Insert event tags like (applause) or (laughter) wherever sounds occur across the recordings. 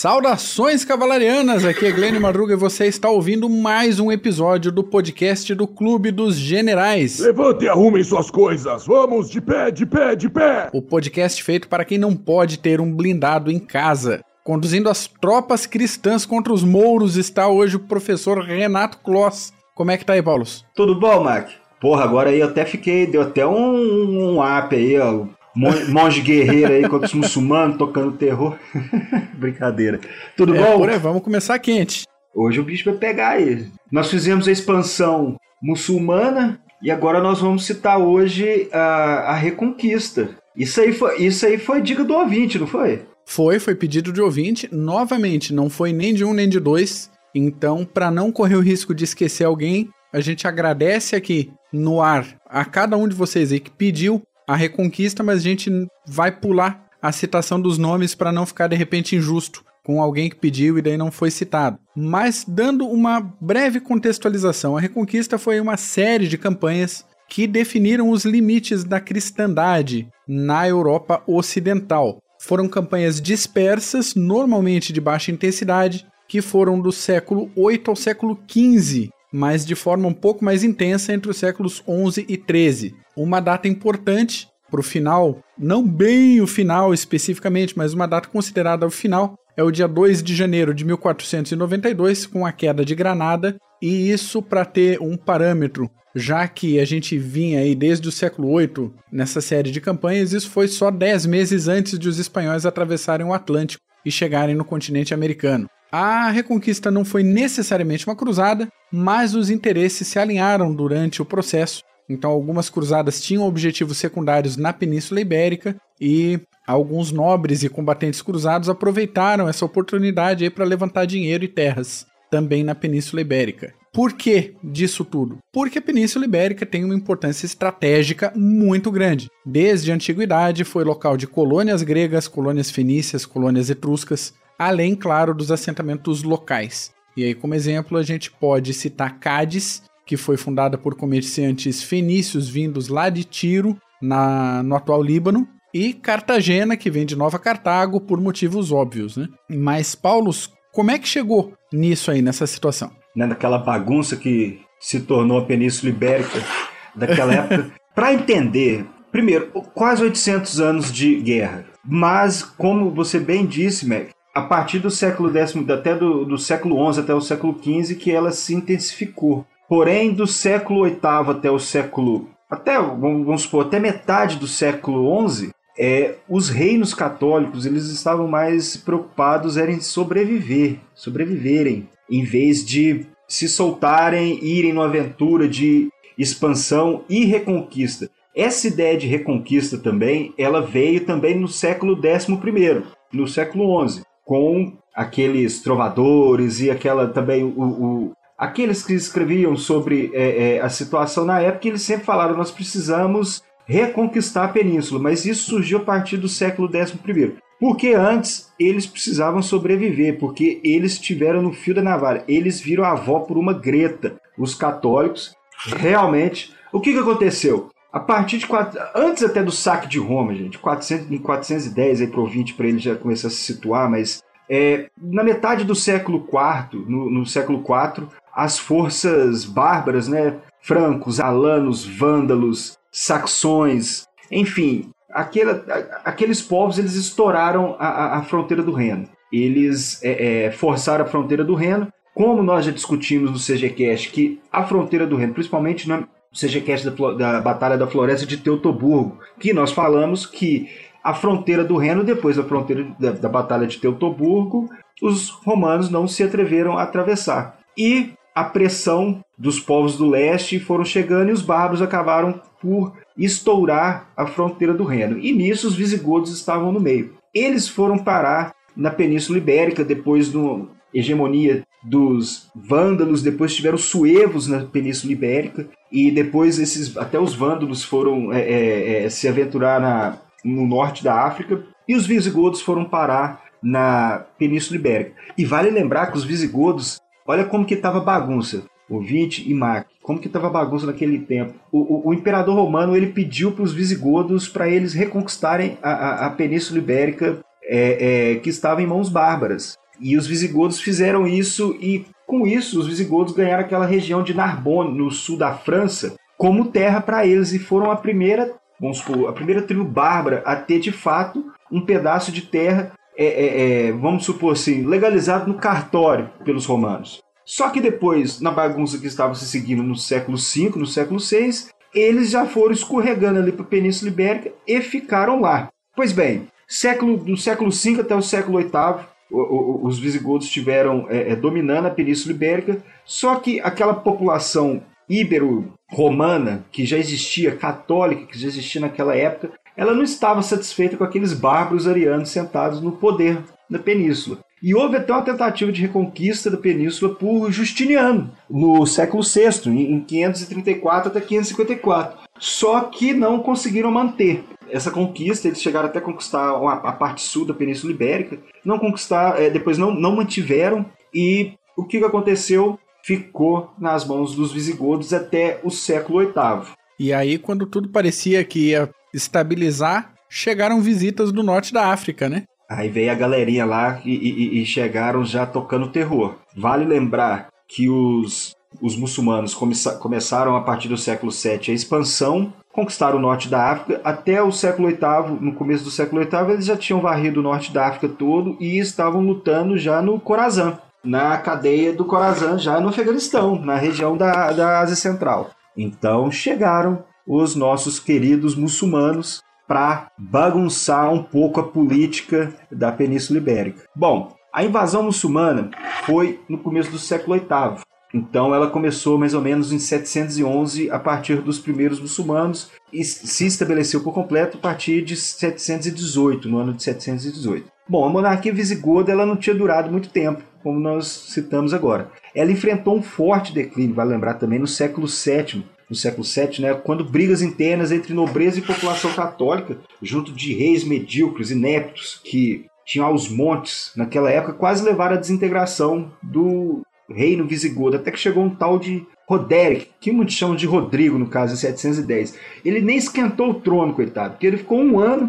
Saudações cavalarianas, aqui é Glenn Madruga e você está ouvindo mais um episódio do podcast do Clube dos Generais. Levante e arrumem suas coisas, vamos de pé, de pé, de pé! O podcast feito para quem não pode ter um blindado em casa. Conduzindo as tropas cristãs contra os mouros está hoje o professor Renato Kloss. Como é que tá aí, Paulo? Tudo bom, Mac? Porra, agora aí eu até fiquei, deu até um, um up aí, ó. Monge guerreiro aí contra os muçulmanos tocando terror. (laughs) Brincadeira. Tudo é, bom? Por aí, vamos começar quente. Hoje o bicho vai pegar aí. Nós fizemos a expansão muçulmana e agora nós vamos citar hoje a, a Reconquista. Isso aí, foi, isso aí foi dica do ouvinte, não foi? Foi, foi pedido de ouvinte. Novamente, não foi nem de um nem de dois. Então, para não correr o risco de esquecer alguém, a gente agradece aqui no ar a cada um de vocês aí que pediu a Reconquista, mas a gente vai pular a citação dos nomes para não ficar de repente injusto com alguém que pediu e daí não foi citado. Mas dando uma breve contextualização, a Reconquista foi uma série de campanhas que definiram os limites da cristandade na Europa Ocidental. Foram campanhas dispersas, normalmente de baixa intensidade, que foram do século 8 ao século 15, mas de forma um pouco mais intensa entre os séculos 11 e 13 uma data importante para o final, não bem o final especificamente, mas uma data considerada o final, é o dia 2 de janeiro de 1492, com a queda de Granada, e isso para ter um parâmetro, já que a gente vinha aí desde o século 8 nessa série de campanhas, isso foi só 10 meses antes de os espanhóis atravessarem o Atlântico e chegarem no continente americano. A reconquista não foi necessariamente uma cruzada, mas os interesses se alinharam durante o processo então, algumas cruzadas tinham objetivos secundários na Península Ibérica e alguns nobres e combatentes cruzados aproveitaram essa oportunidade para levantar dinheiro e terras também na Península Ibérica. Por que disso tudo? Porque a Península Ibérica tem uma importância estratégica muito grande. Desde a antiguidade foi local de colônias gregas, colônias fenícias, colônias etruscas, além, claro, dos assentamentos locais. E aí, como exemplo, a gente pode citar Cádiz, que foi fundada por comerciantes fenícios vindos lá de Tiro, na, no atual Líbano, e Cartagena, que vem de Nova Cartago, por motivos óbvios, né? Mas, Paulo, como é que chegou nisso aí, nessa situação? Né, naquela bagunça que se tornou a Península Ibérica daquela (laughs) época. Para entender, primeiro, quase 800 anos de guerra. Mas, como você bem disse, Mac, a partir do século X, até do, do século XI até o século XV, que ela se intensificou. Porém, do século VIII até o século. até, vamos supor, até metade do século XI, é, os reinos católicos eles estavam mais preocupados em sobreviver, sobreviverem, em vez de se soltarem, irem numa aventura de expansão e reconquista. Essa ideia de reconquista também, ela veio também no século XI, no século XI, com aqueles trovadores e aquela também o, o, aqueles que escreviam sobre é, é, a situação na época, eles sempre falaram: nós precisamos reconquistar a península, mas isso surgiu a partir do século XI. Porque antes eles precisavam sobreviver, porque eles estiveram no fio da navalha, eles viram a avó por uma greta. Os católicos, realmente. O que, que aconteceu? A partir de. Quatro, antes até do saque de Roma, gente, 400, em 410 aí para o 20 para ele já começar a se situar, mas é, na metade do século IV, no, no século IV, as forças bárbaras, né? Francos, alanos, vândalos, saxões, enfim, aquela, aqueles povos eles estouraram a, a fronteira do Reno. Eles é, é, forçaram a fronteira do Reno, como nós já discutimos no CGCast, que a fronteira do Reno, principalmente no CGCast da, da Batalha da Floresta de Teutoburgo, que nós falamos que a fronteira do Reno, depois da fronteira da, da Batalha de Teutoburgo, os romanos não se atreveram a atravessar. E a pressão dos povos do leste foram chegando e os bárbaros acabaram por estourar a fronteira do Reno. E nisso os visigodos estavam no meio. Eles foram parar na Península Ibérica depois da hegemonia dos vândalos, depois tiveram suevos na Península Ibérica e depois esses até os vândalos foram é, é, é, se aventurar na, no norte da África e os visigodos foram parar na Península Ibérica. E vale lembrar que os visigodos Olha como que estava bagunça, ouvinte e Mac, como que estava bagunça naquele tempo. O, o, o, imperador romano ele pediu para os visigodos para eles reconquistarem a, a, a Península Ibérica é, é, que estava em mãos bárbaras. E os visigodos fizeram isso e com isso os visigodos ganharam aquela região de Narbonne, no sul da França, como terra para eles e foram a primeira, vamos supor, a primeira tribo bárbara a ter de fato um pedaço de terra, é, é, é, vamos supor assim, legalizado no cartório pelos romanos. Só que depois, na bagunça que estava se seguindo no século V, no século VI, eles já foram escorregando ali para a Península Ibérica e ficaram lá. Pois bem, século, do século V até o século VIII, os visigodos estiveram é, é, dominando a Península Ibérica, só que aquela população ibero-romana, que já existia, católica, que já existia naquela época, ela não estava satisfeita com aqueles bárbaros arianos sentados no poder da península. E houve até uma tentativa de reconquista da península por Justiniano, no século VI, em 534 até 554. Só que não conseguiram manter essa conquista, eles chegaram até conquistar a parte sul da Península Ibérica, não conquistar, é, depois não, não mantiveram, e o que aconteceu? Ficou nas mãos dos visigodos até o século VIII. E aí, quando tudo parecia que ia estabilizar, chegaram visitas do norte da África, né? Aí veio a galerinha lá e, e, e chegaram já tocando terror. Vale lembrar que os, os muçulmanos come, começaram a partir do século VII a expansão, conquistaram o norte da África. Até o século VIII, no começo do século VIII, eles já tinham varrido o norte da África todo e estavam lutando já no Corazã, na cadeia do Corazã, já no Afeganistão, na região da, da Ásia Central. Então chegaram os nossos queridos muçulmanos para bagunçar um pouco a política da Península Ibérica. Bom, a invasão muçulmana foi no começo do século VIII. Então ela começou mais ou menos em 711 a partir dos primeiros muçulmanos e se estabeleceu por completo a partir de 718, no ano de 718. Bom, a monarquia visigoda ela não tinha durado muito tempo, como nós citamos agora. Ela enfrentou um forte declínio, vale lembrar também, no século VII, no século VII, né, quando brigas internas entre nobreza e população católica, junto de reis medíocres, ineptos, que tinham aos montes, naquela época, quase levaram à desintegração do reino visigodo, até que chegou um tal de Roderick, que muitos chamam de Rodrigo, no caso, em 710. Ele nem esquentou o trono, coitado, porque ele ficou um ano,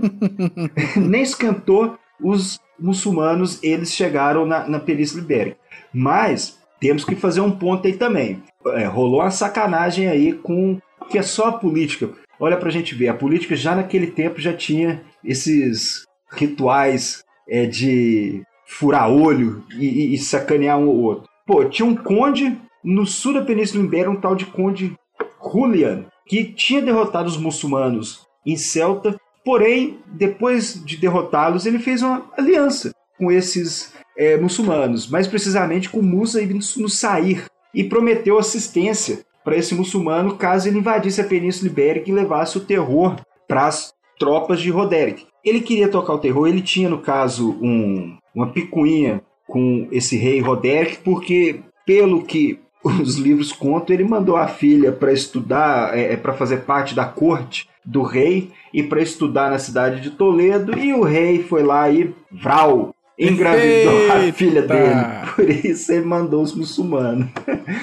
(laughs) nem esquentou, os muçulmanos, eles chegaram na, na Península Ibérica. Mas temos que fazer um ponto aí também. É, rolou uma sacanagem aí com que é só a política. Olha pra gente ver, a política já naquele tempo já tinha esses rituais é, de furar olho e, e, sacanear um ou outro. Pô, tinha um conde no sul da Península Ibérica, um tal de conde Julian, que tinha derrotado os muçulmanos em Celta, porém, depois de derrotá-los, ele fez uma aliança com esses é, muçulmanos, mais precisamente com Musa ibn Nusair, e prometeu assistência para esse muçulmano caso ele invadisse a Península Ibérica e levasse o terror para as tropas de Roderick. Ele queria tocar o terror, ele tinha, no caso, um, uma picuinha com esse rei Roderick, porque, pelo que os livros contam, ele mandou a filha para estudar, é, é para fazer parte da corte do rei e para estudar na cidade de Toledo, e o rei foi lá e, vral, engravidou Eita. a filha dele. Por isso ele mandou os muçulmanos.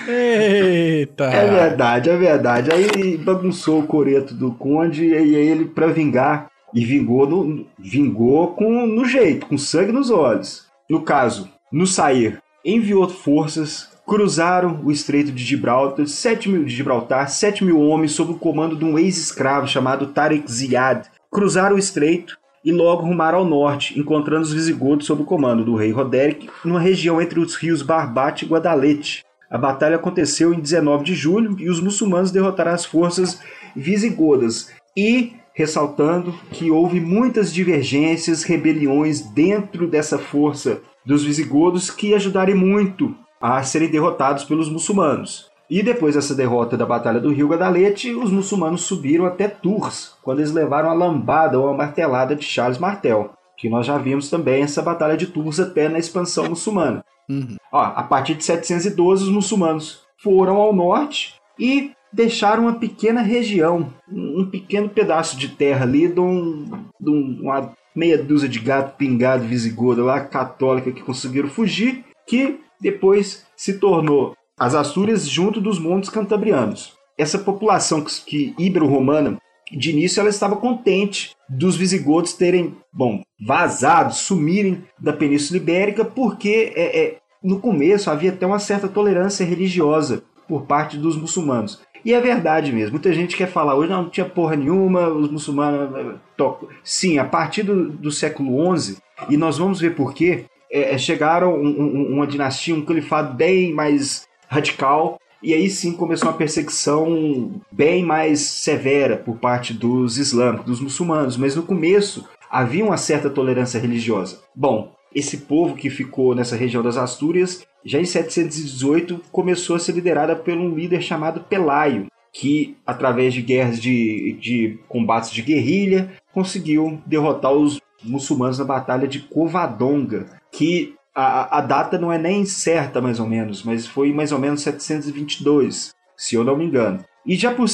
Eita! É verdade, é verdade. Aí bagunçou o coreto do conde e aí ele, para vingar, e vingou, no, vingou com, no jeito, com sangue nos olhos. No caso, no sair, enviou forças, cruzaram o Estreito de Gibraltar, 7 mil, de Gibraltar, 7 mil homens sob o comando de um ex-escravo chamado Tarek Ziyad. Cruzaram o estreito e logo rumaram ao norte, encontrando os visigodos sob o comando do rei Roderick, numa região entre os rios Barbate e Guadalete. A batalha aconteceu em 19 de julho e os muçulmanos derrotaram as forças visigodas e ressaltando que houve muitas divergências, rebeliões dentro dessa força dos visigodos que ajudaram muito a serem derrotados pelos muçulmanos. E depois dessa derrota da Batalha do Rio Gadalete, os muçulmanos subiram até Tours, quando eles levaram a lambada ou a martelada de Charles Martel, que nós já vimos também essa Batalha de Tours até na expansão muçulmana. Uhum. Ó, a partir de 712, os muçulmanos foram ao norte e deixaram uma pequena região, um pequeno pedaço de terra ali de, um, de uma meia dúzia de gato pingado visigodo lá, católica, que conseguiram fugir, que depois se tornou as Astúrias junto dos montes cantabrianos. Essa população que, que ibero-romana, de início ela estava contente dos visigodos terem, bom, vazado, sumirem da Península Ibérica, porque é, é, no começo havia até uma certa tolerância religiosa por parte dos muçulmanos. E é verdade mesmo. Muita gente quer falar hoje, não, não tinha porra nenhuma, os muçulmanos eh, tocam. Sim, a partir do, do século XI, e nós vamos ver por quê, é, chegaram um, um, uma dinastia, um califado bem mais radical, e aí sim começou uma perseguição bem mais severa por parte dos islâmicos, dos muçulmanos, mas no começo havia uma certa tolerância religiosa. Bom, esse povo que ficou nessa região das Astúrias, já em 718 começou a ser liderada por um líder chamado Pelaio, que através de guerras de, de combates de guerrilha conseguiu derrotar os muçulmanos na Batalha de Covadonga, que a, a data não é nem certa, mais ou menos, mas foi mais ou menos 722, se eu não me engano. E já por,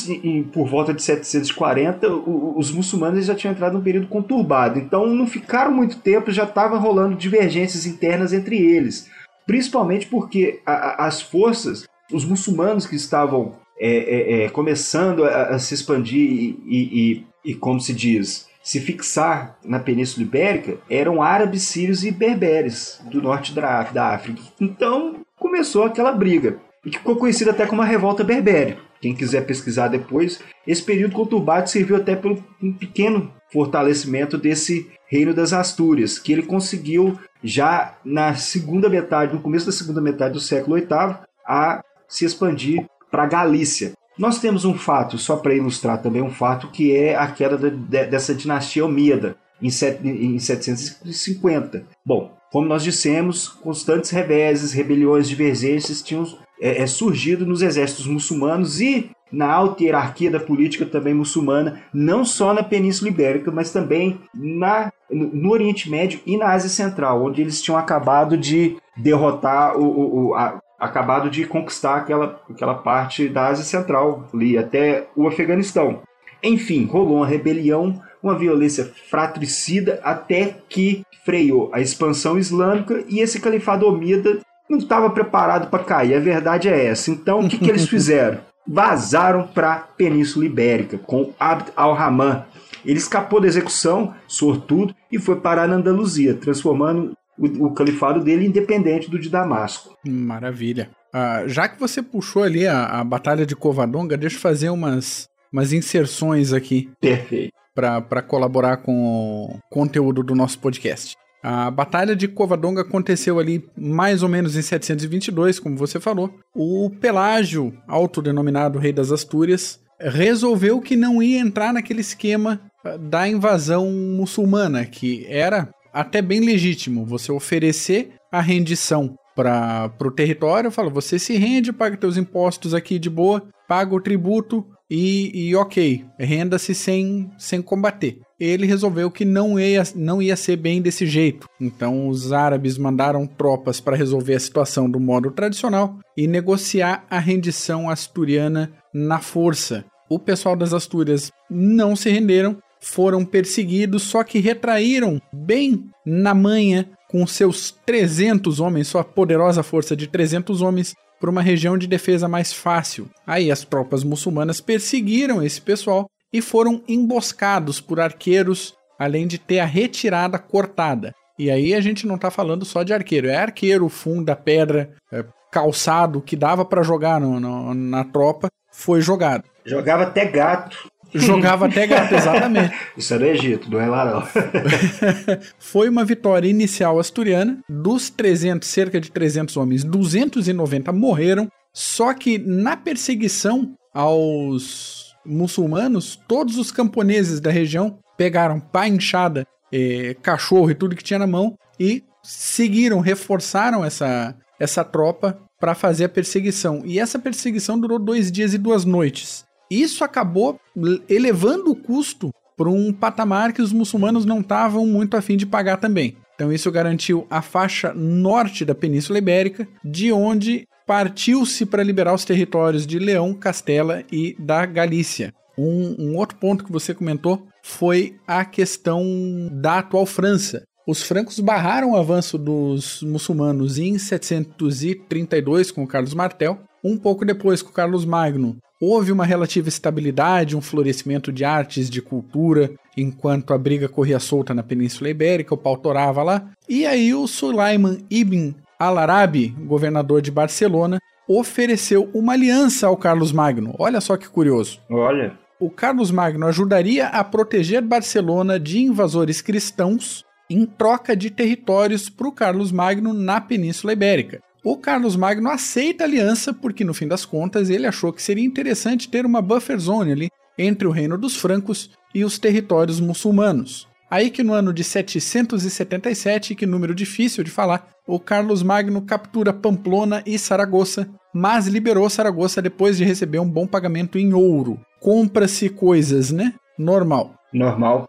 por volta de 740, os muçulmanos já tinham entrado num período conturbado, então não ficaram muito tempo, já estava rolando divergências internas entre eles. Principalmente porque a, as forças, os muçulmanos que estavam é, é, é, começando a, a, se expandir e, e, e, como se diz, se fixar na Península Ibérica eram árabes, sírios e berberes do norte da, da África. Então começou aquela briga, e que ficou conhecida até como a Revolta Berbere. Quem quiser pesquisar depois, esse período conturbado serviu até para um pequeno fortalecimento desse reino das Astúrias, que ele conseguiu já na segunda metade, no começo da segunda metade do século VIII, a se expandir para a Galícia. Nós temos um fato, só para ilustrar também um fato, que é a queda de, de, dessa dinastia Omíada em, set, em 750. Bom, como nós dissemos, constantes reveses, rebeliões, divergências tinham é, é, surgido nos exércitos muçulmanos e na alta hierarquia da política também muçulmana, não só na Península Ibérica, mas também na, no Oriente Médio e na Ásia Central, onde eles tinham acabado de derrotar o, o a, acabado de conquistar aquela, aquela parte da Ásia Central, ali até o Afeganistão. Enfim, rolou uma rebelião, uma violência fratricida, até que freou a expansão islâmica e esse califado omida não estava preparado para cair. A verdade é essa. Então, o que, que eles (laughs) fizeram? Vazaram para a Península Ibérica com Abd al-Rahman. Ele escapou da execução, sortudo, e foi parar na Andaluzia, transformando o, o califado dele independente do de Damasco. Maravilha. Uh, já que você puxou ali a, a Batalha de Covadonga, deixa eu fazer umas, umas inserções aqui. Perfeito. Para colaborar com o conteúdo do nosso podcast. A Batalha de Covadonga aconteceu ali mais ou menos em 722, como você falou. O Pelágio, autodenominado Rei das Astúrias, resolveu que não ia entrar naquele esquema da invasão muçulmana, que era até bem legítimo você oferecer a rendição para o território, fala, você se rende, paga teus impostos aqui de boa, paga o tributo e, e ok, renda-se sem, sem combater. Ele resolveu que não ia, não ia ser bem desse jeito. Então os árabes mandaram tropas para resolver a situação do modo tradicional e negociar a rendição asturiana na força. O pessoal das Astúrias não se renderam foram perseguidos, só que retraíram bem na manha com seus 300 homens, sua poderosa força de 300 homens, para uma região de defesa mais fácil. Aí as tropas muçulmanas perseguiram esse pessoal e foram emboscados por arqueiros, além de ter a retirada cortada. E aí a gente não está falando só de arqueiro, é arqueiro, funda, pedra, é, calçado que dava para jogar no, no, na tropa, foi jogado. Jogava até gato. Jogava até gato, (laughs) exatamente. Isso é do Egito, do Relarão. (laughs) Foi uma vitória inicial asturiana. Dos 300, cerca de 300 homens, 290 morreram. Só que na perseguição aos muçulmanos, todos os camponeses da região pegaram pá inchada, eh, cachorro e tudo que tinha na mão e seguiram, reforçaram essa, essa tropa para fazer a perseguição. E essa perseguição durou dois dias e duas noites. Isso acabou elevando o custo para um patamar que os muçulmanos não estavam muito afim de pagar também. Então isso garantiu a faixa norte da Península Ibérica, de onde partiu-se para liberar os territórios de Leão, Castela e da Galícia. Um, um, outro ponto que você comentou foi a questão da atual França. Os francos barraram o avanço dos muçulmanos em 732 com Carlos Martel. Um pouco depois, com Carlos Magno, houve uma relativa estabilidade, um florescimento de artes, de cultura, enquanto a briga corria solta na Península Ibérica, o pau torava lá. E aí o Sulaiman ibn al-Arabi, governador de Barcelona, ofereceu uma aliança ao Carlos Magno. Olha só que curioso. Olha. O Carlos Magno ajudaria a proteger Barcelona de invasores cristãos em troca de territórios para o Carlos Magno na Península Ibérica. O Carlos Magno aceita a aliança porque, no fim das contas, ele achou que seria interessante ter uma buffer zone ali entre o reino dos francos e os territórios muçulmanos. Aí que no ano de 777, que número difícil de falar, o Carlos Magno captura Pamplona e Saragoça, mas liberou Saragoça depois de receber um bom pagamento em ouro. Compra-se coisas, né? Normal. Normal.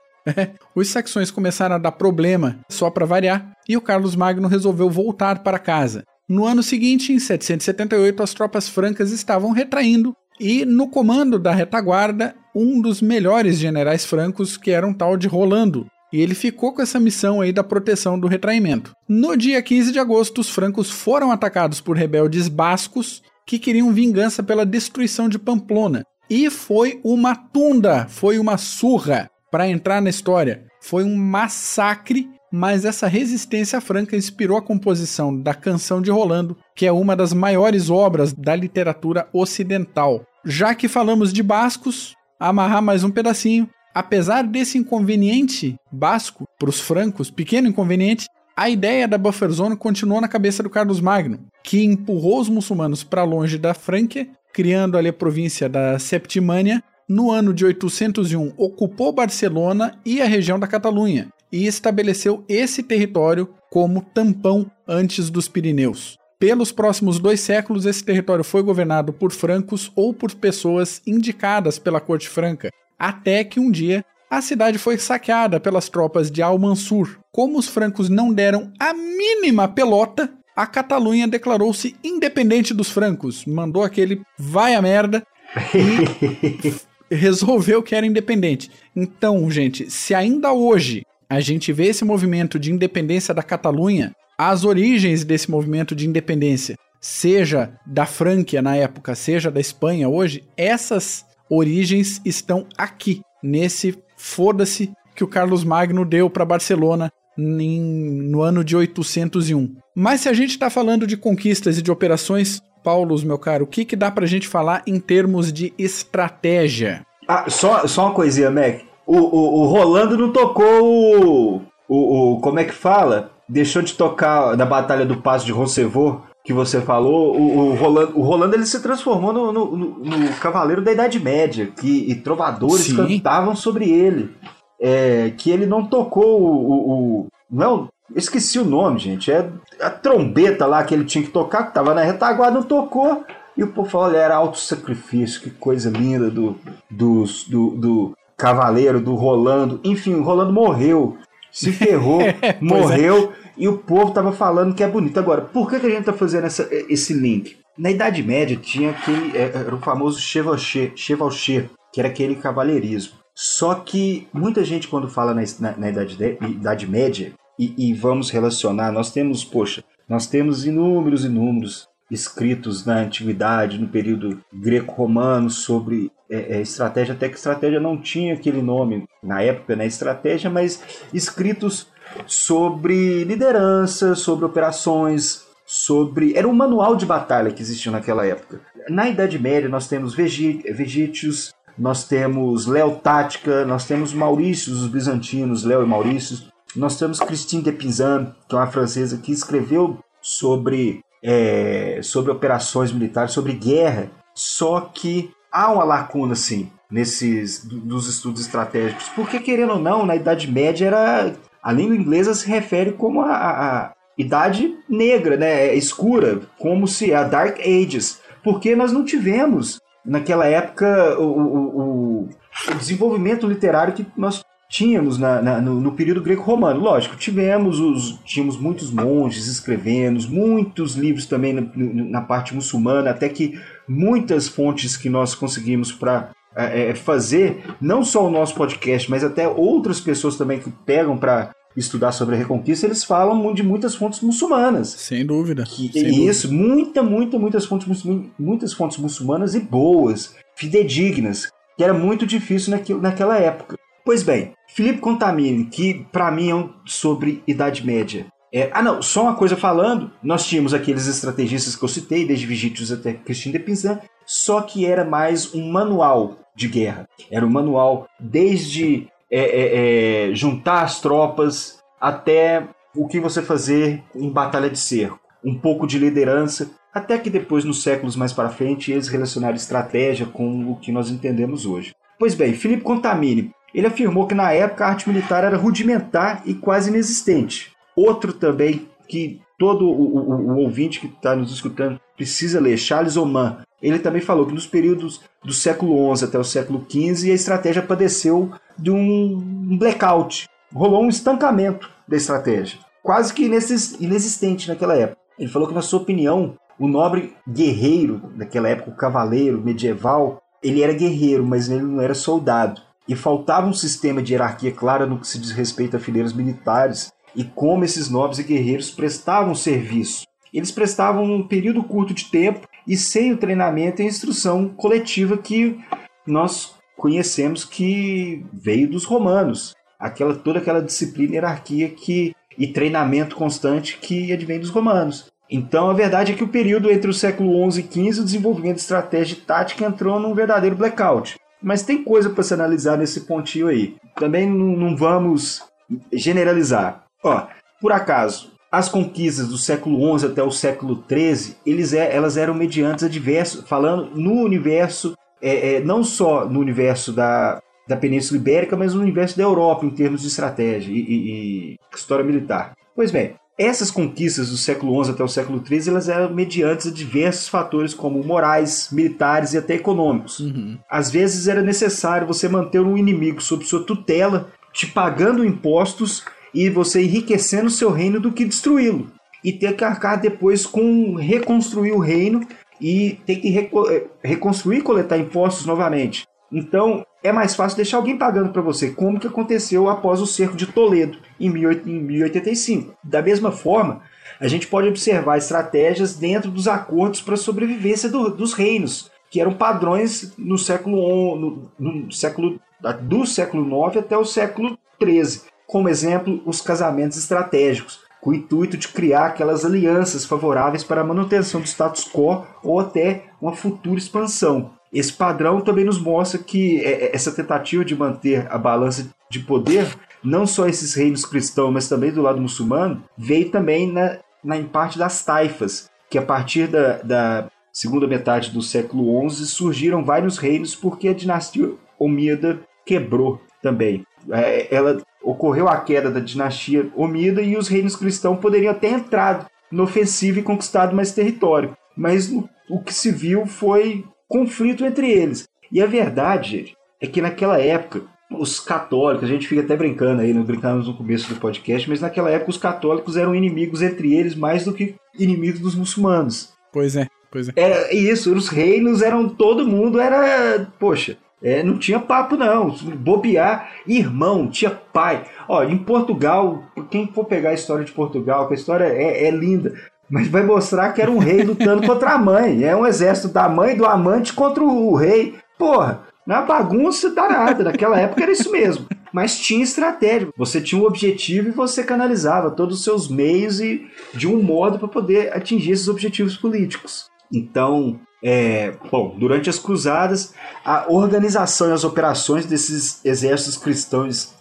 Os saxões começaram a dar problema, só para variar, e o Carlos Magno resolveu voltar para casa. No ano seguinte, em 778, as tropas francas estavam retraindo e no comando da retaguarda, um dos melhores generais francos, que era um tal de Rolando, e ele ficou com essa missão aí da proteção do retraimento. No dia 15 de agosto, os francos foram atacados por rebeldes bascos que queriam vingança pela destruição de Pamplona. E foi uma tunda, foi uma surra para entrar na história. Foi um massacre mas essa resistência franca inspirou a composição da Canção de Rolando, que é uma das maiores obras da literatura ocidental. Já que falamos de bascos, amarrar mais um pedacinho. Apesar desse inconveniente basco para os francos, pequeno inconveniente, a ideia da buffer zone continuou na cabeça do Carlos Magno, que empurrou os muçulmanos para longe da Franquia, criando ali a província da Septimânia. No ano de 801, ocupou Barcelona e a região da Catalunha, e estabeleceu esse território como tampão antes dos Pirineus. Pelos próximos dois séculos, esse território foi governado por francos ou por pessoas indicadas pela corte franca, até que um dia a cidade foi saqueada pelas tropas de Al-Mansur. Como os francos não deram a mínima pelota, a Catalunha declarou-se independente dos francos, mandou aquele vai a merda e (laughs) resolveu que era independente. Então, gente, se ainda hoje a gente vê esse movimento de independência da Catalunha, as origens desse movimento de independência, seja da Franquia na época, seja da Espanha hoje, essas origens estão aqui, nesse foda-se que o Carlos Magno deu para Barcelona em, no ano de 801. Mas se a gente está falando de conquistas e de operações, Paulo, meu caro, o que, que dá para a gente falar em termos de estratégia? Ah, só, só uma coisinha, Mac. O, o, o Rolando não tocou o, o, o, Como é que fala? Deixou de tocar na Batalha do Passo de Roncevaux, que você falou. O, o, Rolando, o Rolando ele se transformou no, no, no, Cavaleiro da Idade Média, que, e trovadores Sim. cantavam sobre ele. É, que ele não tocou o. o não, esqueci o nome, gente. É a trombeta lá que ele tinha que tocar, que tava na retaguarda, não tocou. E o povo falou, olha, era auto-sacrifício, que coisa linda do, do, do, do, Cavaleiro, do Rolando. Enfim, o Rolando morreu. Se ferrou, (laughs) é, morreu. É. E o povo tava falando que é bonito. Agora, por que, que a gente tá fazendo essa, esse link? Na Idade Média tinha aquele. É, era o famoso chevauché, chevauché que era aquele cavalheirismo. Só que muita gente, quando fala na, na, na idade, de, idade Média, e, e, vamos relacionar, nós temos, poxa, nós temos inúmeros, inúmeros escritos na antiguidade, no período greco-romano, sobre é, é, estratégia, até que estratégia não tinha aquele nome na época, né? Estratégia, mas escritos sobre liderança, sobre operações, sobre. Era um manual de batalha que existia naquela época. Na Idade Média, nós temos Vegítios, nós temos Léo Tática, nós temos Maurícios, os bizantinos, Léo e Maurícios, nós temos Christine de Pizan, que é uma francesa que escreveu sobre é, sobre operações militares, sobre guerra, só que há uma lacuna, sim, nesses dos estudos estratégicos, porque querendo ou não, na Idade Média era a língua inglesa se refere como a, a, a idade negra, né, escura, como se é a Dark Ages, porque nós não tivemos naquela época o, o, o desenvolvimento literário que nós tínhamos na, na, no, no, período greco-romano. Lógico, tivemos os, tínhamos muitos monges escrevendo, muitos livros também na, na parte muçulmana, até que muitas fontes que nós conseguimos para é, é, fazer, não só o nosso podcast, mas até outras pessoas também que pegam para estudar sobre a Reconquista, eles falam de muitas fontes muçulmanas. Sem dúvida. Que, sem isso, dúvida. muita, muita, muitas fontes, muitas fontes muçulmanas e boas. fidedignas, que era muito difícil naquela época. Pois bem, Filipe Contamine, que para mim é um sobre Idade Média. É, ah, não, só uma coisa falando, nós tínhamos aqueles estrategistas que eu citei, desde Vigítios até Christine de Pizan, só que era mais um manual de guerra. Era um manual desde é, é, é, juntar as tropas até o que você fazer em batalha de cerco. Um pouco de liderança, até que depois, nos séculos mais para frente, eles relacionaram estratégia com o que nós entendemos hoje. Pois bem, Filipe Contamine, ele afirmou que na época a arte militar era rudimentar e quase inexistente. Outro também que todo o, o, o ouvinte que está nos escutando precisa ler, Charles Oman, ele também falou que nos períodos do século XI até o século XV a estratégia padeceu de um blackout. Rolou um estancamento da estratégia, quase que inexistente naquela época. Ele falou que, na sua opinião, o nobre guerreiro daquela época, o cavaleiro medieval, ele era guerreiro, mas ele não era soldado. E faltava um sistema de hierarquia clara no que se diz respeito a fileiras militares e como esses nobres e guerreiros prestavam serviço. Eles prestavam um período curto de tempo e sem o treinamento e a instrução coletiva que nós conhecemos que veio dos romanos. Aquela, toda aquela disciplina hierarquia que, e treinamento constante que advém dos romanos. Então a verdade é que o período entre o século XI e XV, o desenvolvimento de estratégia e tática entrou num verdadeiro blackout. Mas tem coisa para se analisar nesse pontinho aí. Também não, não vamos generalizar. Ó, por acaso, as conquistas do século XI até o século XIII, eles é, elas eram mediantes a diversos, falando no universo, é, é, não só no universo da, da Península Ibérica, mas no universo da Europa, em termos de estratégia e, e, e história militar. Pois bem, essas conquistas do século XI até o século XIII, elas eram mediantes a diversos fatores como morais, militares e até econômicos. Uhum. Às vezes era necessário você manter um inimigo sob sua tutela, te pagando impostos e você enriquecendo seu reino do que destruí-lo. E ter que arcar depois com reconstruir o reino e ter que reco eh, reconstruir e coletar impostos novamente. Então é mais fácil deixar alguém pagando para você, como que aconteceu após o cerco de Toledo em 1085. Da mesma forma, a gente pode observar estratégias dentro dos acordos para a sobrevivência do, dos reinos, que eram padrões no século no, no século do século 9 até o século 13 como exemplo os casamentos estratégicos, com o intuito de criar aquelas alianças favoráveis para a manutenção do status quo ou até uma futura expansão. Esse padrão também nos mostra que é, é, essa tentativa de manter a balança de poder, não só esses reinos cristãos, mas também do lado muçulmano, veio também na, na em parte das taifas, que a partir da, da segunda metade do século XI surgiram vários reinos porque a dinastia Omíada quebrou também. É, ela ocorreu a queda da dinastia Omida e os reinos cristãos poderiam ter entrado no ofensivo e conquistado mais território. Mas o que se viu foi conflito entre eles. E a verdade, gente, é que naquela época os católicos, a gente fica até brincando aí, não brincamos no começo do podcast, mas naquela época os católicos eram inimigos entre eles mais do que inimigos dos muçulmanos. Pois é, pois é. Era isso, os reinos eram todo mundo era, poxa, é, não tinha papo, não. Bobear, irmão, tinha pai. Ó, em Portugal, quem for pegar a história de Portugal, que a história é, é linda, mas vai mostrar que era um rei lutando (laughs) contra a mãe. É um exército da mãe do amante contra o rei. Porra, na é bagunça danada. Naquela época era isso mesmo. Mas tinha estratégia. Você tinha um objetivo e você canalizava todos os seus meios e de um modo para poder atingir esses objetivos políticos. Então, é, bom, durante as cruzadas, a organização e as operações desses exércitos cristãos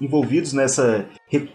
envolvidos nessa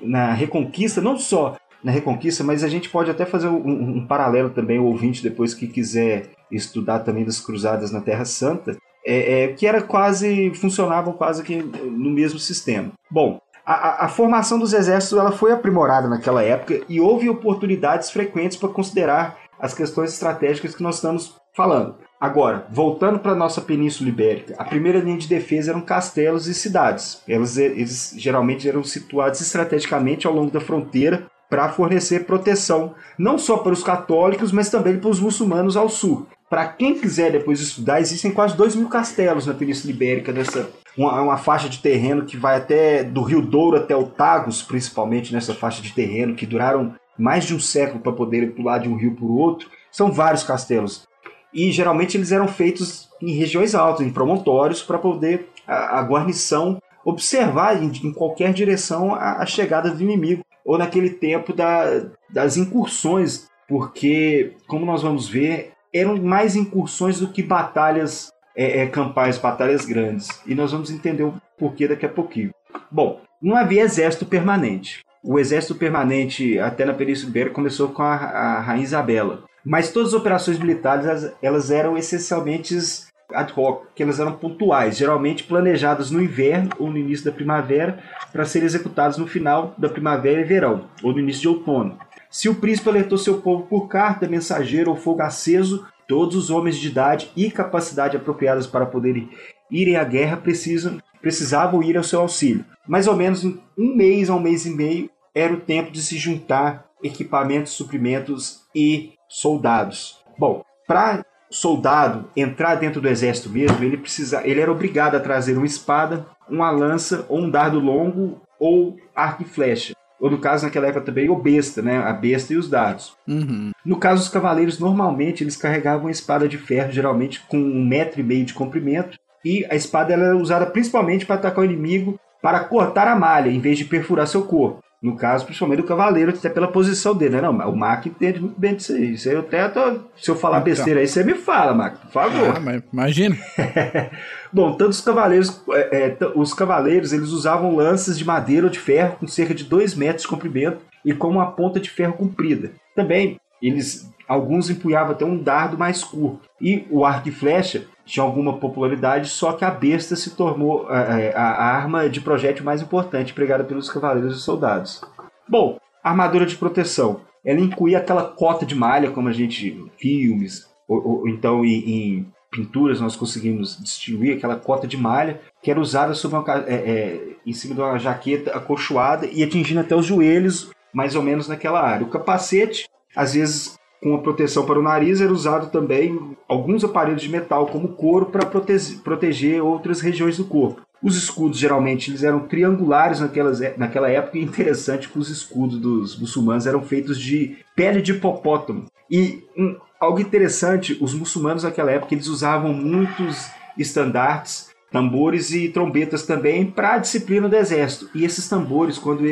na reconquista, não só na reconquista, mas a gente pode até fazer um, um paralelo também, o ouvinte depois que quiser estudar também das cruzadas na Terra Santa, é, é, que era quase funcionavam quase que no mesmo sistema. Bom, a, a, formação dos exércitos ela foi aprimorada naquela época e houve oportunidades frequentes para considerar as questões estratégicas que nós estamos falando. Agora, voltando para a nossa Península Ibérica, a primeira linha de defesa eram castelos e cidades. Eles, eles geralmente eram situados estrategicamente ao longo da fronteira para fornecer proteção, não só para os católicos, mas também para os muçulmanos ao sul. Para quem quiser depois estudar, existem quase 2 mil castelos na Península Ibérica, dessa, uma, uma, faixa de terreno que vai até do Rio Douro até o Tagus, principalmente nessa faixa de terreno, que duraram mais de um século para poder pular de um rio para o outro. São vários castelos. e geralmente eles eram feitos em regiões altas, em promontórios, para poder a, a, guarnição observar em, qualquer direção a, a, chegada do inimigo, ou naquele tempo da, das incursões, porque, como nós vamos ver, eram mais incursões do que batalhas é, é, campais, batalhas grandes. E nós vamos entender o porquê daqui a pouquinho. Bom, não havia exército permanente. O exército permanente, até na Península Ibérica, começou com a, a Rainha Isabela. Mas todas as operações militares elas eram essencialmente ad hoc, que elas eram pontuais, geralmente planejadas no inverno ou no início da primavera, para serem executadas no final da primavera e verão, ou no início de outono. Se o príncipe alertou seu povo por carta, mensageiro ou fogo aceso, todos os homens de idade e capacidade apropriadas para poderem irem à guerra precisam, precisavam ir ao seu auxílio. Mais ou menos um mês a um mês e meio era o tempo de se juntar equipamentos, suprimentos e soldados. Bom, para soldado entrar dentro do exército mesmo, ele precisa, ele era obrigado a trazer uma espada, uma lança ou um dardo longo ou arco e flecha. Ou no caso, naquela época também, o besta, né? A besta e os dardos. Uhum. No caso dos cavaleiros, normalmente eles carregavam uma espada de ferro, geralmente com um metro e meio de comprimento. E a espada era usada principalmente para atacar o inimigo, para cortar a malha, em vez de perfurar seu corpo. No caso, principalmente do cavaleiro, até pela posição dele, né? Não, o Mac entende muito bem disso aí. Isso aí eu até tô... Se eu falar então. besteira aí, você me fala, Mac, por favor. Ah, mas imagina. (laughs) Bom, tanto os cavaleiros, é, é, os cavaleiros, eles usavam lanças de madeira ou de ferro com cerca de 2 metros de comprimento e com uma ponta de ferro comprida. Também, eles alguns empunhavam até um dardo mais curto. E o arco e flecha tinha alguma popularidade, só que a besta se tornou é, é, a, arma de projétil mais importante empregada pelos cavaleiros e soldados. Bom, armadura de proteção. Ela incluía aquela cota de malha, como a gente filmes, ou, ou então em, em, pinturas nós conseguimos distinguir aquela cota de malha que era usada sobre uma, é, é, em cima de uma jaqueta acolchoada e atingindo até os joelhos, mais ou menos naquela área. O capacete, às vezes com a proteção para o nariz, era usado também alguns aparelhos de metal, como couro, para proteger, outras regiões do corpo. Os escudos, geralmente, eles eram triangulares naquelas, naquela época, e interessante que os escudos dos muçulmanos eram feitos de pele de hipopótamo. E um, algo interessante, os muçulmanos naquela época, eles usavam muitos estandartes tambores e trombetas também para a disciplina do exército. E esses tambores, quando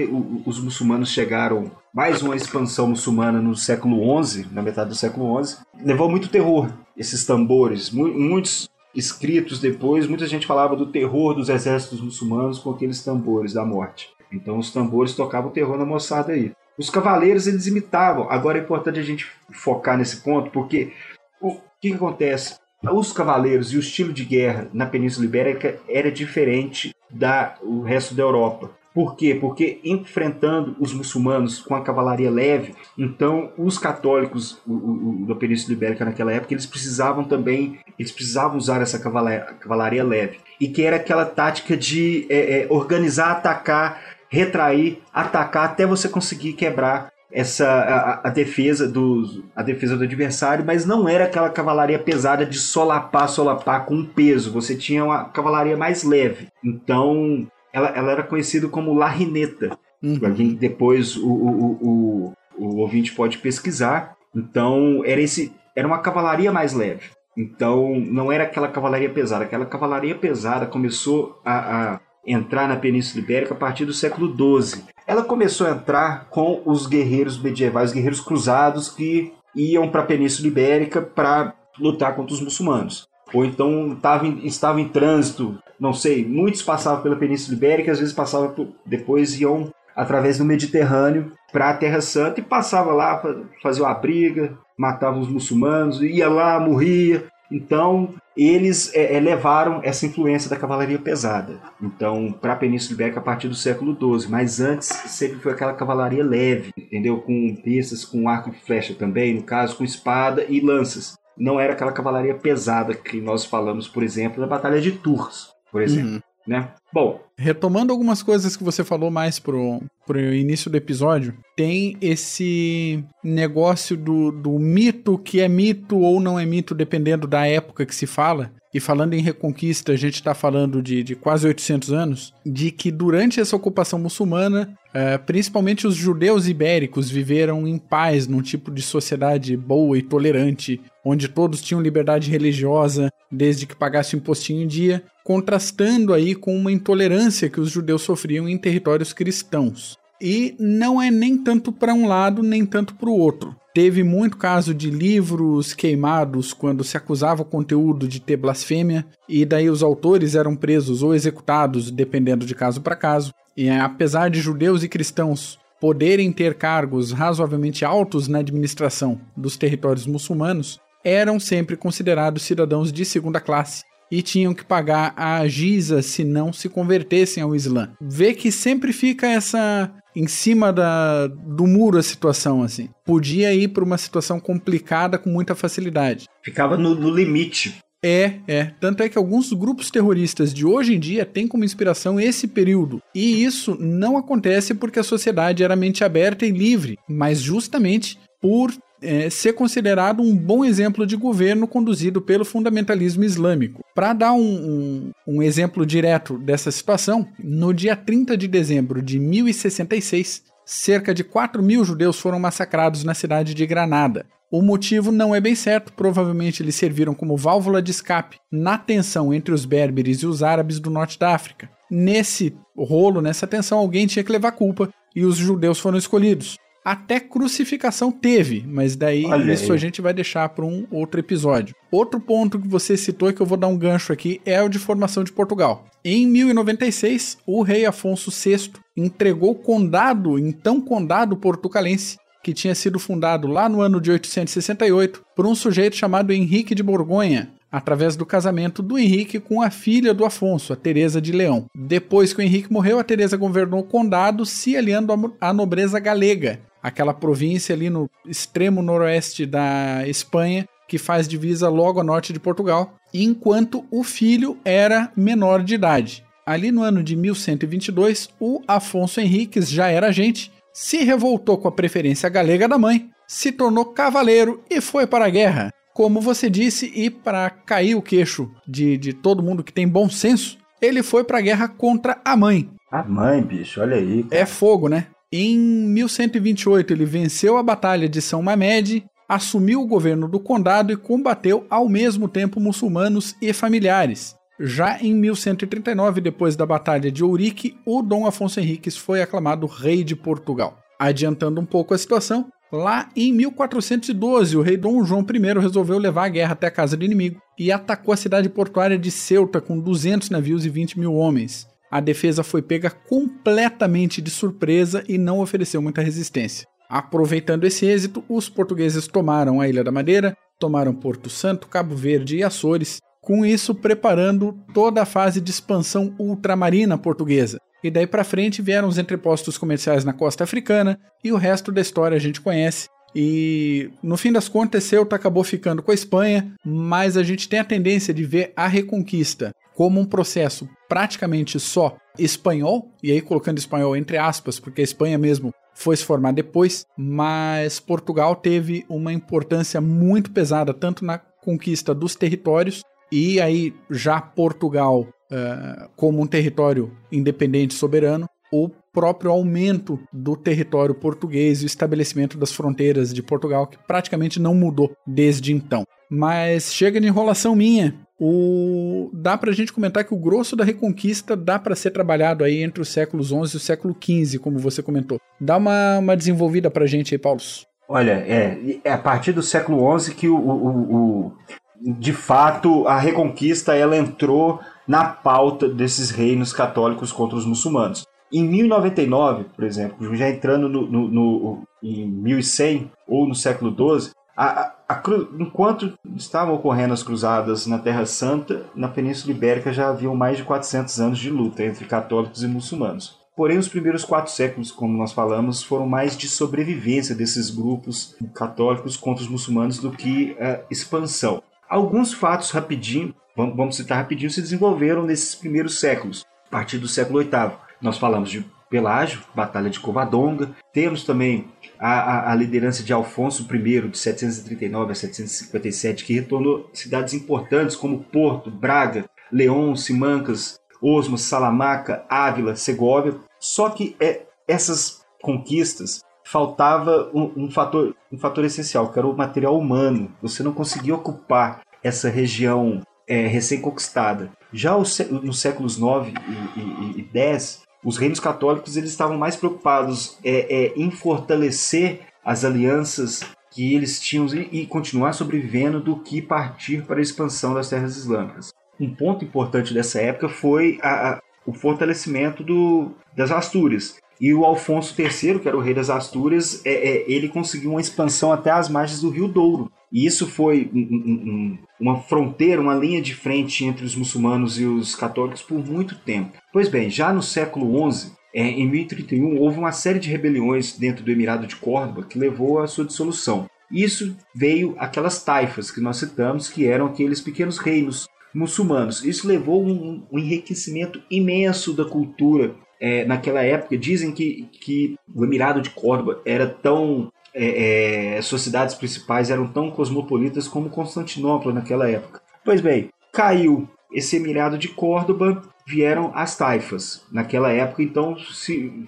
os muçulmanos chegaram, mais uma expansão muçulmana no século XI, na metade do século XI, levou muito terror. Esses tambores, muitos escritos depois, muita gente falava do terror dos exércitos muçulmanos com aqueles tambores da morte. Então os tambores tocavam o terror na moçada aí. Os cavaleiros eles imitavam. Agora é importante a gente focar nesse ponto, porque o que, que acontece? Os cavaleiros e o estilo de guerra na Península Ibérica era diferente da o resto da Europa. Por quê? Porque enfrentando os muçulmanos com a cavalaria leve, então os católicos o, o, da Península Ibérica naquela época, eles precisavam também, eles precisavam usar essa cavalaria, cavalaria leve. E que era aquela tática de é, é, organizar, atacar, retrair, atacar até você conseguir quebrar essa a, a, defesa do a defesa do adversário, mas não era aquela cavalaria pesada de solapar, solapar com peso. Você tinha uma cavalaria mais leve. Então, ela, ela era conhecida como larineta. Uhum. Quem depois o, o, o, o, ouvinte pode pesquisar. Então, era esse era uma cavalaria mais leve. Então, não era aquela cavalaria pesada. Aquela cavalaria pesada começou a, a entrar na Península Ibérica a partir do século XII. Ela começou a entrar com os guerreiros medievais, os guerreiros cruzados que iam para a Península Ibérica para lutar contra os muçulmanos. Ou então tava em, estavam em trânsito, não sei, muitos passavam pela Península Ibérica, às vezes passavam por, depois iam através do Mediterrâneo para a Terra Santa e passava lá, fazia uma briga, matava os muçulmanos, ia lá, morria. Então, eles é, é, levaram essa influência da cavalaria pesada. Então, para a Península Ibérica a partir do século XII, mas antes sempre foi aquela cavalaria leve, entendeu? Com peças, com arco e flecha também, no caso, com espada e lanças. Não era aquela cavalaria pesada que nós falamos, por exemplo, da Batalha de Tours, por exemplo. Uhum. Né? Bom, retomando algumas coisas que você falou mais pro, pro início do episódio, tem esse negócio do, do mito que é mito ou não é mito, dependendo da época que se fala, e falando em reconquista, a gente está falando de, de, quase 800 anos, de que durante essa ocupação muçulmana, uh, principalmente os judeus ibéricos viveram em paz num tipo de sociedade boa e tolerante, onde todos tinham liberdade religiosa, desde que pagassem o impostinho em dia, contrastando aí com uma intolerância que os judeus sofriam em territórios cristãos. E não é nem tanto para um lado, nem tanto para o outro. Teve muito caso de livros queimados quando se acusava o conteúdo de ter blasfêmia, e daí os autores eram presos ou executados, dependendo de caso para caso. E apesar de judeus e cristãos poderem ter cargos razoavelmente altos na administração dos territórios muçulmanos, eram sempre considerados cidadãos de segunda classe e tinham que pagar a giza se não se convertessem ao Islã. Vê que sempre fica essa em cima da, do muro a situação, assim. Podia ir para uma situação complicada com muita facilidade. Ficava no, no limite. É, é. Tanto é que alguns grupos terroristas de hoje em dia têm como inspiração esse período. E isso não acontece porque a sociedade era mente aberta e livre, mas justamente por é, ser considerado um bom exemplo de governo conduzido pelo fundamentalismo islâmico. Para dar um, um, um, exemplo direto dessa situação, no dia 30 de dezembro de 1066, cerca de 4 mil judeus foram massacrados na cidade de Granada. O motivo não é bem certo, provavelmente eles serviram como válvula de escape na tensão entre os berberes e os árabes do norte da África. Nesse rolo, nessa tensão, alguém tinha que levar culpa e os judeus foram escolhidos. Até crucificação teve, mas daí Olha isso aí. a gente vai deixar para um outro episódio. Outro ponto que você citou e que eu vou dar um gancho aqui é o de formação de Portugal. Em 1096, o rei Afonso VI entregou o condado, então condado portucalense, que tinha sido fundado lá no ano de 868 por um sujeito chamado Henrique de Borgonha, através do casamento do Henrique com a filha do Afonso, a Teresa de Leão. Depois que o Henrique morreu, a Teresa governou o condado, se aliando à nobreza galega, aquela província ali no extremo noroeste da Espanha, que faz divisa logo a norte de Portugal, enquanto o filho era menor de idade. Ali no ano de 1122, o Afonso Henriques já era gente, se revoltou com a preferência galega da mãe, se tornou cavaleiro e foi para a guerra. Como você disse, e para cair o queixo de, de todo mundo que tem bom senso, ele foi para a guerra contra a mãe. A mãe, bicho, olha aí. Cara. É fogo, né? Em 1128, ele venceu a Batalha de São Mamed, assumiu o governo do condado e combateu ao mesmo tempo muçulmanos e familiares. Já em 1139, depois da Batalha de Ourique, o Dom Afonso Henriques foi aclamado rei de Portugal. Adiantando um pouco a situação, lá em 1412, o rei Dom João I resolveu levar a guerra até a casa do inimigo e atacou a cidade portuária de Ceuta com 200 navios e 20 mil homens a defesa foi pega completamente de surpresa e não ofereceu muita resistência. Aproveitando esse êxito, os portugueses tomaram a Ilha da Madeira, tomaram Porto Santo, Cabo Verde e Açores, com isso preparando toda a fase de expansão ultramarina portuguesa. E daí para frente vieram os entrepostos comerciais na costa africana e o resto da história a gente conhece. E no fim das contas, Ceuta acabou ficando com a Espanha, mas a gente tem a tendência de ver a reconquista como um processo praticamente só espanhol, e aí colocando espanhol entre aspas, porque a Espanha mesmo foi se formar depois, mas Portugal teve uma importância muito pesada, tanto na conquista dos territórios, e aí já Portugal uh, como um território independente soberano, o próprio aumento do território português e o estabelecimento das fronteiras de Portugal, que praticamente não mudou desde então. Mas chega de enrolação minha. O... Dá pra gente comentar que o grosso da Reconquista dá para ser trabalhado aí entre os séculos XI e o século XV, como você comentou. Dá uma, uma desenvolvida pra gente aí, Paulo. Olha, é, é a partir do século XI que o, o, o, de fato a Reconquista ela entrou na pauta desses reinos católicos contra os muçulmanos. Em 1099, por exemplo, já entrando no, no, no em 1100 ou no século XII, a, a, cru... enquanto estavam ocorrendo as cruzadas na Terra Santa, na Península Ibérica já haviam mais de 400 anos de luta entre católicos e muçulmanos. Porém, os primeiros quatro séculos, como nós falamos, foram mais de sobrevivência desses grupos católicos contra os muçulmanos do que uh, expansão. Alguns fatos rapidinho, vamos citar rapidinho, se desenvolveram nesses primeiros séculos, a partir do século VIII. Nós falamos de Pelágio, Batalha de Covadonga. Temos também a, a, a, liderança de Alfonso I, de 739 a 757, que retornou cidades importantes como Porto, Braga, León, Simancas, Osmos, Salamaca, Ávila, Segóvia. Só que é, essas conquistas faltava um, um, fator, um fator essencial, que era o material humano. Você não conseguia ocupar essa região é, recém-conquistada. Já nos séculos 9 e, e, e 10, os reinos católicos eles estavam mais preocupados é, é, em fortalecer as alianças que eles tinham e, e continuar sobrevivendo do que partir para a expansão das terras islâmicas. Um ponto importante dessa época foi a, a, o fortalecimento do, das Astúrias. E o Alfonso III, que era o rei das Astúrias, é, é, ele conseguiu uma expansão até as margens do Rio Douro. E isso foi um, um, uma fronteira, uma linha de frente entre os muçulmanos e os católicos por muito tempo. Pois bem, já no século XI, é, em 1031, houve uma série de rebeliões dentro do Emirado de Córdoba que levou à sua dissolução. Isso veio aquelas taifas que nós citamos, que eram aqueles pequenos reinos muçulmanos. Isso levou um, um enriquecimento imenso da cultura é, naquela época. Dizem que, que o Emirado de Córdoba era tão é, é, suas cidades principais eram tão cosmopolitas como Constantinopla naquela época. Pois bem, caiu esse emirado de Córdoba, vieram as taifas naquela época, então se,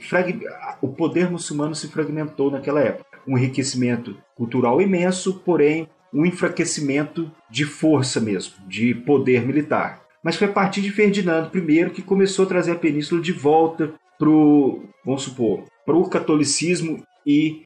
o poder muçulmano se fragmentou naquela época. Um enriquecimento cultural imenso, porém um enfraquecimento de força mesmo, de poder militar. Mas foi a partir de Ferdinando I que começou a trazer a península de volta para o, vamos supor, para o catolicismo e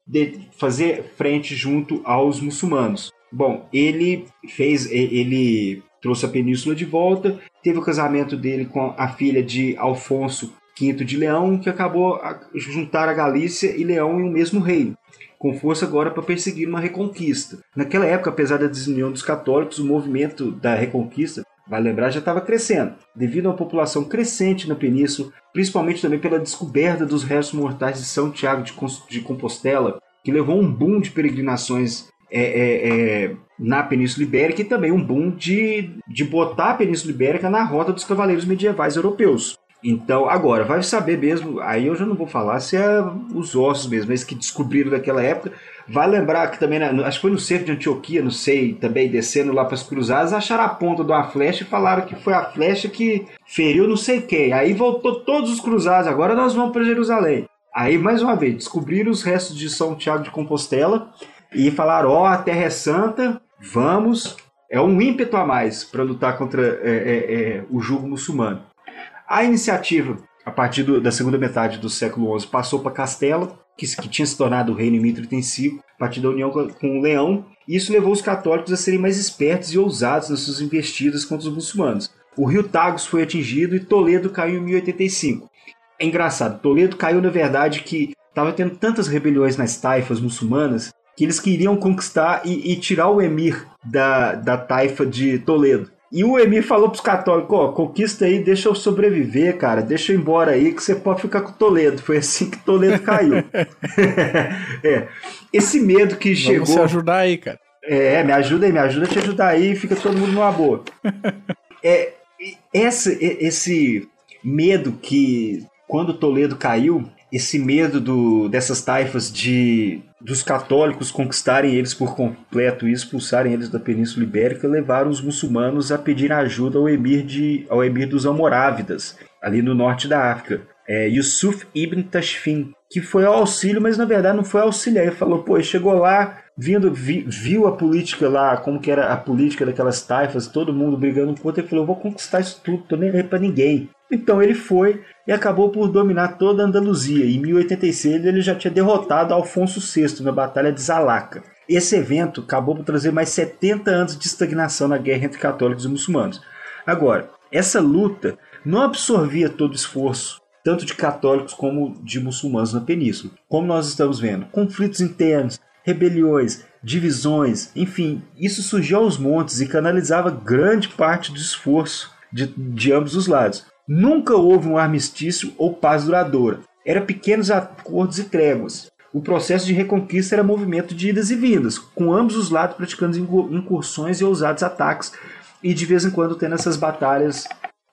fazer frente junto aos muçulmanos. Bom, ele fez, ele trouxe a península de volta, teve o casamento dele com a filha de Alfonso V de Leão, que acabou a juntar a Galícia e Leão em um mesmo reino, com força agora para perseguir uma reconquista. Naquela época, apesar da desunião dos católicos, o movimento da reconquista vai lembrar, já estava crescendo, devido uma população crescente na península, principalmente também pela descoberta dos restos mortais de São Tiago de Compostela, que levou um boom de peregrinações é, é, é, na Península Ibérica e também um boom de, de botar a Península Ibérica na rota dos cavaleiros medievais europeus. Então, agora, vai saber mesmo, aí eu já não vou falar se é os ossos mesmo, esses que descobriram daquela época, Vai lembrar que também, né, acho que foi no cerco de Antioquia, não sei, também descendo lá para as cruzadas, acharam a ponta de uma flecha e falaram que foi a flecha que feriu não sei quem. Aí voltou todos os cruzados, agora nós vamos para Jerusalém. Aí, mais uma vez, descobriram os restos de São Tiago de Compostela e falaram: Ó, oh, a terra é santa, vamos. É um ímpeto a mais para lutar contra é, é, é, o jugo muçulmano. A iniciativa, a partir do, da segunda metade do século XI, passou para Castela, que, que tinha se tornado o reino 1035, a partir da união com o Leão, e isso levou os católicos a serem mais espertos e ousados nas suas investidas contra os muçulmanos. O rio Tagus foi atingido e Toledo caiu em 1085. É engraçado, Toledo caiu na verdade que estava tendo tantas rebeliões nas taifas muçulmanas que eles queriam conquistar e, e tirar o emir da, da taifa de Toledo. E o Emir falou pros católicos, ó, conquista aí, deixa eu sobreviver, cara, deixa eu ir embora aí que você pode ficar com Toledo. Foi assim que Toledo caiu. (laughs) é. Esse medo que Vamos chegou... Vamos ajudar aí, cara. É, me ajuda aí, me ajuda a te ajudar aí, fica todo mundo numa boa. (laughs) é, essa, esse medo que, quando Toledo caiu, esse medo do, dessas taifas de dos católicos conquistarem eles por completo e expulsarem eles da Península Ibérica levaram os muçulmanos a pedir ajuda ao emir, de, ao emir dos Almorávidas, ali no norte da África, é, Yusuf ibn Tashfin, que foi ao auxílio, mas na verdade não foi auxiliar. Ele falou, pô, chegou lá, vindo, vi, viu a política lá, como que era a política daquelas taifas, todo mundo brigando outro, ele falou, vou conquistar isso tudo, tô nem aí pra ninguém. Então ele foi e acabou por dominar toda a Andaluzia. Em 1086 ele já tinha derrotado Alfonso VI na Batalha de Zalaca. Esse evento acabou por trazer mais 70 anos de estagnação na guerra entre católicos e muçulmanos. Agora, essa luta não absorvia todo o esforço, tanto de católicos como de muçulmanos na península. Como nós estamos vendo, conflitos internos, rebeliões, divisões, enfim, isso surgiu aos montes e canalizava grande parte do esforço de, de ambos os lados. Nunca houve um armistício ou paz duradoura. Era pequenos acordos e tréguas. O processo de reconquista era movimento de idas e vindas, com ambos os lados praticando incursões e ousados ataques, e de vez em quando tendo essas batalhas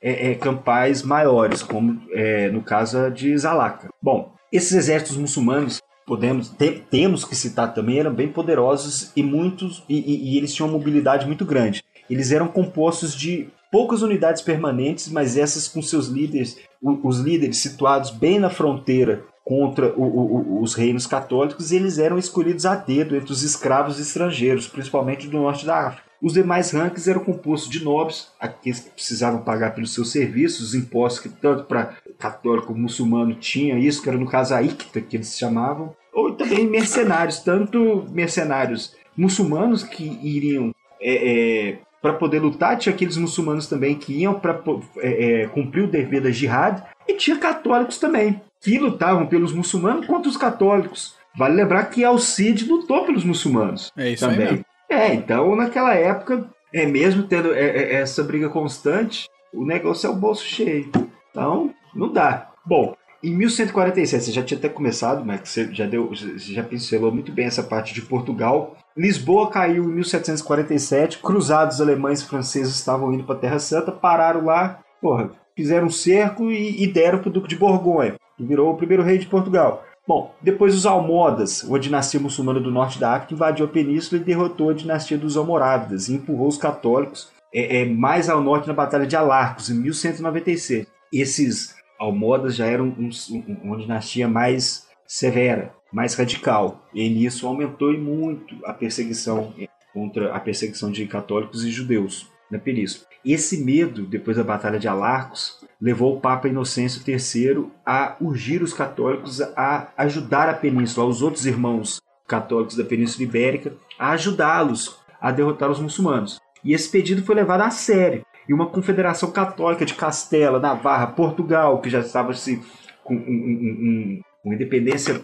é, é, campais maiores, como é, no caso de Zalaca. Bom, esses exércitos muçulmanos podemos te, temos que citar também eram bem poderosos e muitos e, e, e eles tinham uma mobilidade muito grande. Eles eram compostos de poucas unidades permanentes, mas essas com seus líderes, os líderes situados bem na fronteira contra o, o, os reinos católicos, eles eram escolhidos a dedo entre os escravos estrangeiros, principalmente do norte da África. Os demais ranks eram compostos de nobres, aqueles que precisavam pagar pelos seus serviços, os impostos que tanto para católico como muçulmano tinha isso, que era no caso a Icta, que eles chamavam, ou também mercenários, tanto mercenários muçulmanos que iriam é, é, para poder lutar, tinha aqueles muçulmanos também que iam para é, é, cumprir o dever da jihad, e tinha católicos também, que lutavam pelos muçulmanos contra os católicos. Vale lembrar que Alcide lutou pelos muçulmanos. É isso também. É, então naquela época, é mesmo tendo é, é, essa briga constante, o negócio é o bolso cheio. Então, não dá. Bom, em 1147, você já tinha até começado, mas você já deu, você já pincelou muito bem essa parte de Portugal. Lisboa caiu em 1747, cruzados alemães e franceses estavam indo para a Terra Santa, pararam lá, porra, fizeram um cerco e, e deram para o Duque de Borgonha que virou o primeiro rei de Portugal. Bom, depois os Almohadas, uma dinastia muçulmana do norte da África, invadiu a península e derrotou a dinastia dos Almorávidas e empurrou os católicos é, é, mais ao norte na Batalha de Alarcos, em 1196. Esses Almohadas já eram um, um, uma dinastia mais severa, mais radical, e nisso aumentou muito a perseguição é, contra a perseguição de católicos e judeus na península. Esse medo, depois da Batalha de Alarcos, levou o Papa Inocêncio III a urgir os católicos a ajudar a península, aos outros irmãos católicos da Península Ibérica, a ajudá-los a derrotar os muçulmanos. E esse pedido foi levado a sério. E uma confederação católica de Castela, Navarra, Portugal, que já estava se com um, um, um, independência,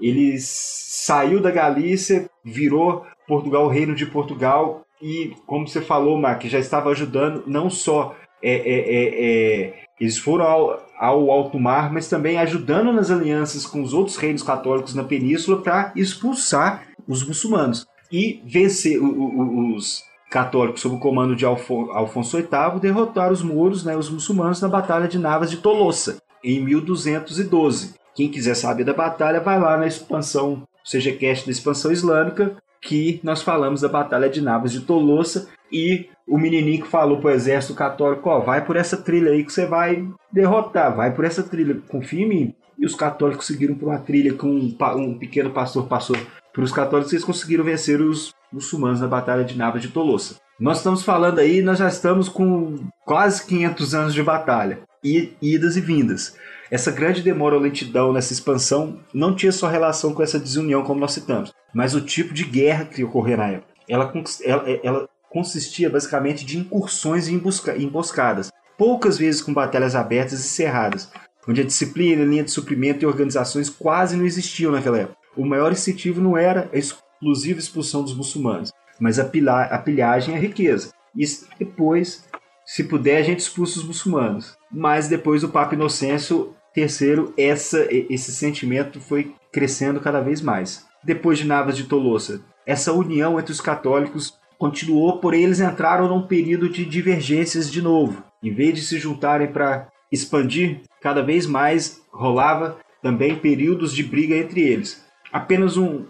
ele saiu da Galícia, virou Portugal o reino de Portugal e, como você falou, Mark, já estava ajudando não só é, é, é, é, eles foram ao, ao alto mar, mas também ajudando nas alianças com os outros reinos católicos na península para expulsar os muçulmanos e vencer o, o, os católicos sob o comando de Alfon Alfonso VIII derrotar os mouros, né, os muçulmanos na batalha de Navas de Tolosa em 1212. Quem quiser saber da batalha vai lá na expansão, seja cast da expansão islâmica, que nós falamos da Batalha de Navas de Tolosa e o menininho que falou pro exército católico, ó, vai por essa trilha aí que você vai derrotar, vai por essa trilha, confia em mim. E os católicos seguiram por uma trilha que um, um pequeno pastor passou para os católicos, eles conseguiram vencer os muçulmanos na Batalha de Navas de Tolosa. Nós estamos falando aí, nós já estamos com quase 500 anos de batalha, e idas e vindas. Essa grande demora ou lentidão nessa expansão não tinha só relação com essa desunião, como nós citamos, mas o tipo de guerra que ocorria na época. Ela, ela, ela consistia basicamente de incursões e emboscadas, poucas vezes com batalhas abertas e cerradas, onde a disciplina, linha de suprimento e organizações quase não existiam naquela época. O maior incentivo não era a exclusiva expulsão dos muçulmanos, mas a, a pilhagem e a riqueza. E depois, se puder, a gente expulsa os muçulmanos. Mas depois o Papa Inocêncio Terceiro, essa, esse sentimento foi crescendo cada vez mais. Depois de Navas de Tolosa, essa união entre os católicos continuou, porém eles entraram num período de divergências de novo. Em vez de se juntarem para expandir, cada vez mais rolava também períodos de briga entre eles. Apenas um,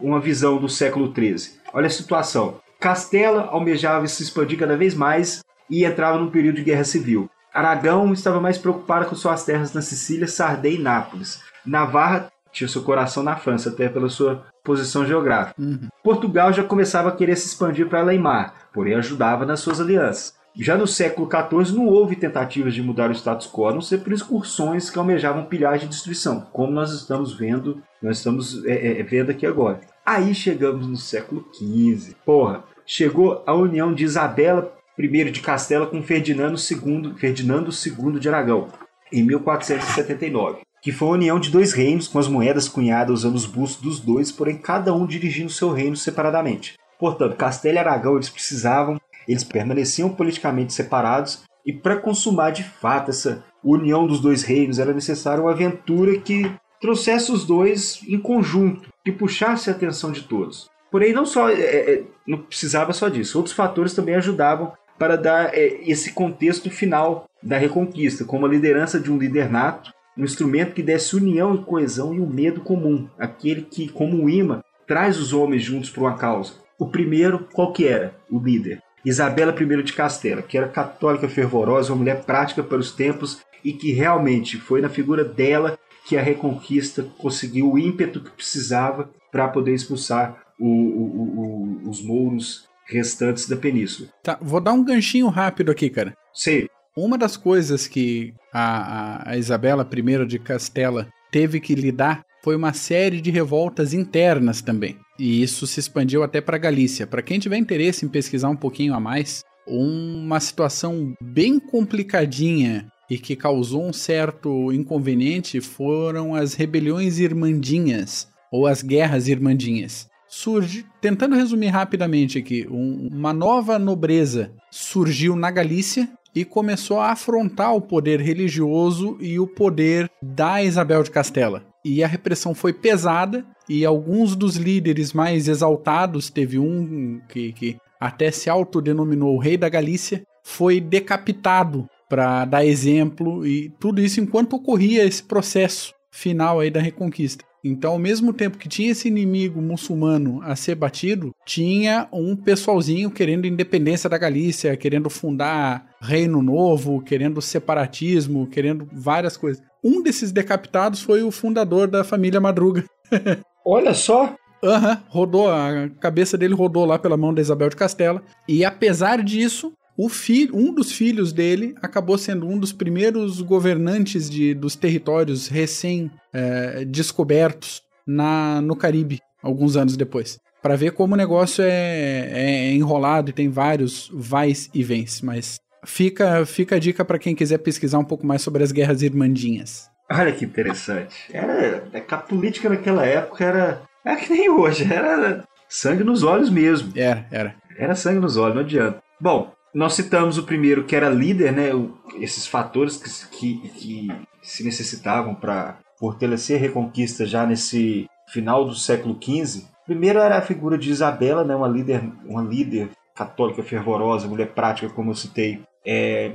uma visão do século XIII. Olha a situação. Castela almejava se expandir cada vez mais e entrava num período de guerra civil. Aragão estava mais preocupado com suas terras na Sicília, Sardenha e Nápoles. Navarra tinha seu coração na França, até pela sua posição geográfica. Uhum. Portugal já começava a querer se expandir para além mar, porém ajudava nas suas alianças. Já no século XIV não houve tentativas de mudar o status quo, a não ser por excursões que almejavam pilhagem e destruição, como nós estamos vendo, nós estamos é, é, vendo aqui agora. Aí chegamos no século XV. Porra, chegou a união de Isabela I de Castela com Ferdinando II, Ferdinando II de Aragão, em 1479, que foi a união de dois reinos com as moedas cunhadas usando os bustos dos dois, porém cada um dirigindo seu reino separadamente. Portanto, Castela e Aragão eles precisavam, eles permaneciam politicamente separados e para consumar de fato essa união dos dois reinos era necessária uma aventura que trouxesse os dois em conjunto, que puxasse a atenção de todos. Porém, não só é, é não precisava só disso, outros fatores também ajudavam para dar é, esse contexto final da Reconquista, como a liderança de um líder nato, um instrumento que desse união e coesão e um medo comum, aquele que, como o imã, traz os homens juntos por uma causa. O primeiro, qual que era? O líder. Isabela I de Castela, que era católica fervorosa, uma mulher prática para os tempos e que realmente foi na figura dela que a Reconquista conseguiu o ímpeto que precisava para poder expulsar o, o, o, os mouros restantes da península. Tá, vou dar um ganchinho rápido aqui, cara. Sei. Uma das coisas que a, a, a Isabela I de Castela teve que lidar foi uma série de revoltas internas também. E isso se expandiu até para Galícia. Para quem tiver interesse em pesquisar um pouquinho a mais, uma situação bem complicadinha e que causou um certo inconveniente foram as rebeliões irmandinhas ou as guerras irmandinhas. Surge, tentando resumir rapidamente aqui, um, uma nova nobreza surgiu na Galícia e começou a afrontar o poder religioso e o poder da Isabel de Castela. E a repressão foi pesada, e alguns dos líderes mais exaltados, teve um que, que até se autodenominou Rei da Galícia, foi decapitado para dar exemplo, e tudo isso enquanto ocorria esse processo final aí da Reconquista. Então, ao mesmo tempo que tinha esse inimigo muçulmano a ser batido, tinha um pessoalzinho querendo independência da Galícia, querendo fundar reino novo, querendo separatismo, querendo várias coisas. Um desses decapitados foi o fundador da família Madruga. (laughs) Olha só! Aham, uhum, rodou, a cabeça dele rodou lá pela mão da Isabel de Castela. E apesar disso, o filho, um dos filhos dele acabou sendo um dos primeiros governantes de, dos territórios recém-descobertos é, no Caribe, alguns anos depois. Para ver como o negócio é, é, enrolado e tem vários vais e vens. Mas fica, fica a dica para quem quiser pesquisar um pouco mais sobre as guerras irmandinhas. Olha que interessante. Era, é a política naquela época era, era que nem hoje, era sangue nos olhos mesmo. Era, era. Era sangue nos olhos, não adianta. Bom, nós citamos o primeiro que era líder, né? O, esses fatores que, que, que se necessitavam para fortalecer a reconquista já nesse final do século XV. Primeiro era a figura de Isabela, né? Uma líder, uma líder católica fervorosa, mulher prática, como eu citei. É,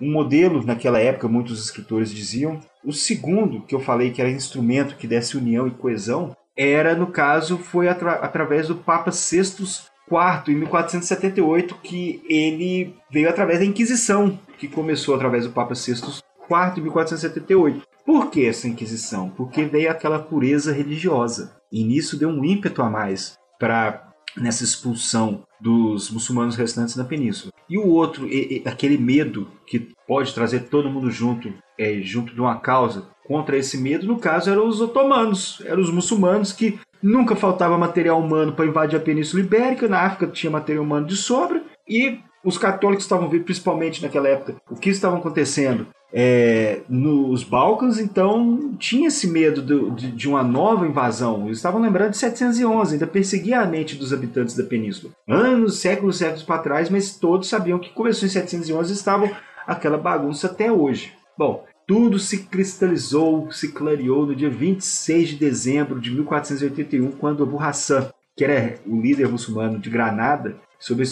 um modelo naquela época, muitos escritores diziam. O segundo, que eu falei que era instrumento que desse união e coesão, era, no caso, foi atra através do Papa Sextus quarto em 1478 que ele veio através da Inquisição, que começou através do Papa Sextus IV em 1478. Por que essa Inquisição? Porque veio aquela pureza religiosa. E nisso deu um ímpeto a mais para nessa expulsão dos muçulmanos restantes na península. E o outro, aquele medo que pode trazer todo mundo junto, é, junto de uma causa, contra esse medo, no caso, eram os otomanos, eram os muçulmanos que Nunca faltava material humano para invadir a Península Ibérica, na África tinha material humano de sobra, e os católicos estavam vendo, principalmente naquela época, o que estava acontecendo é, nos Balcãs, então tinha esse medo do, de, de, uma nova invasão. Eles estavam lembrando de 711, ainda perseguia a mente dos habitantes da península. Anos, séculos, séculos para trás, mas todos sabiam que começou em 711 e estavam aquela bagunça até hoje. Bom, tudo se cristalizou, se clareou no dia 26 de dezembro de 1481, quando Abu Hassan, que era o líder muçulmano de Granada, sob a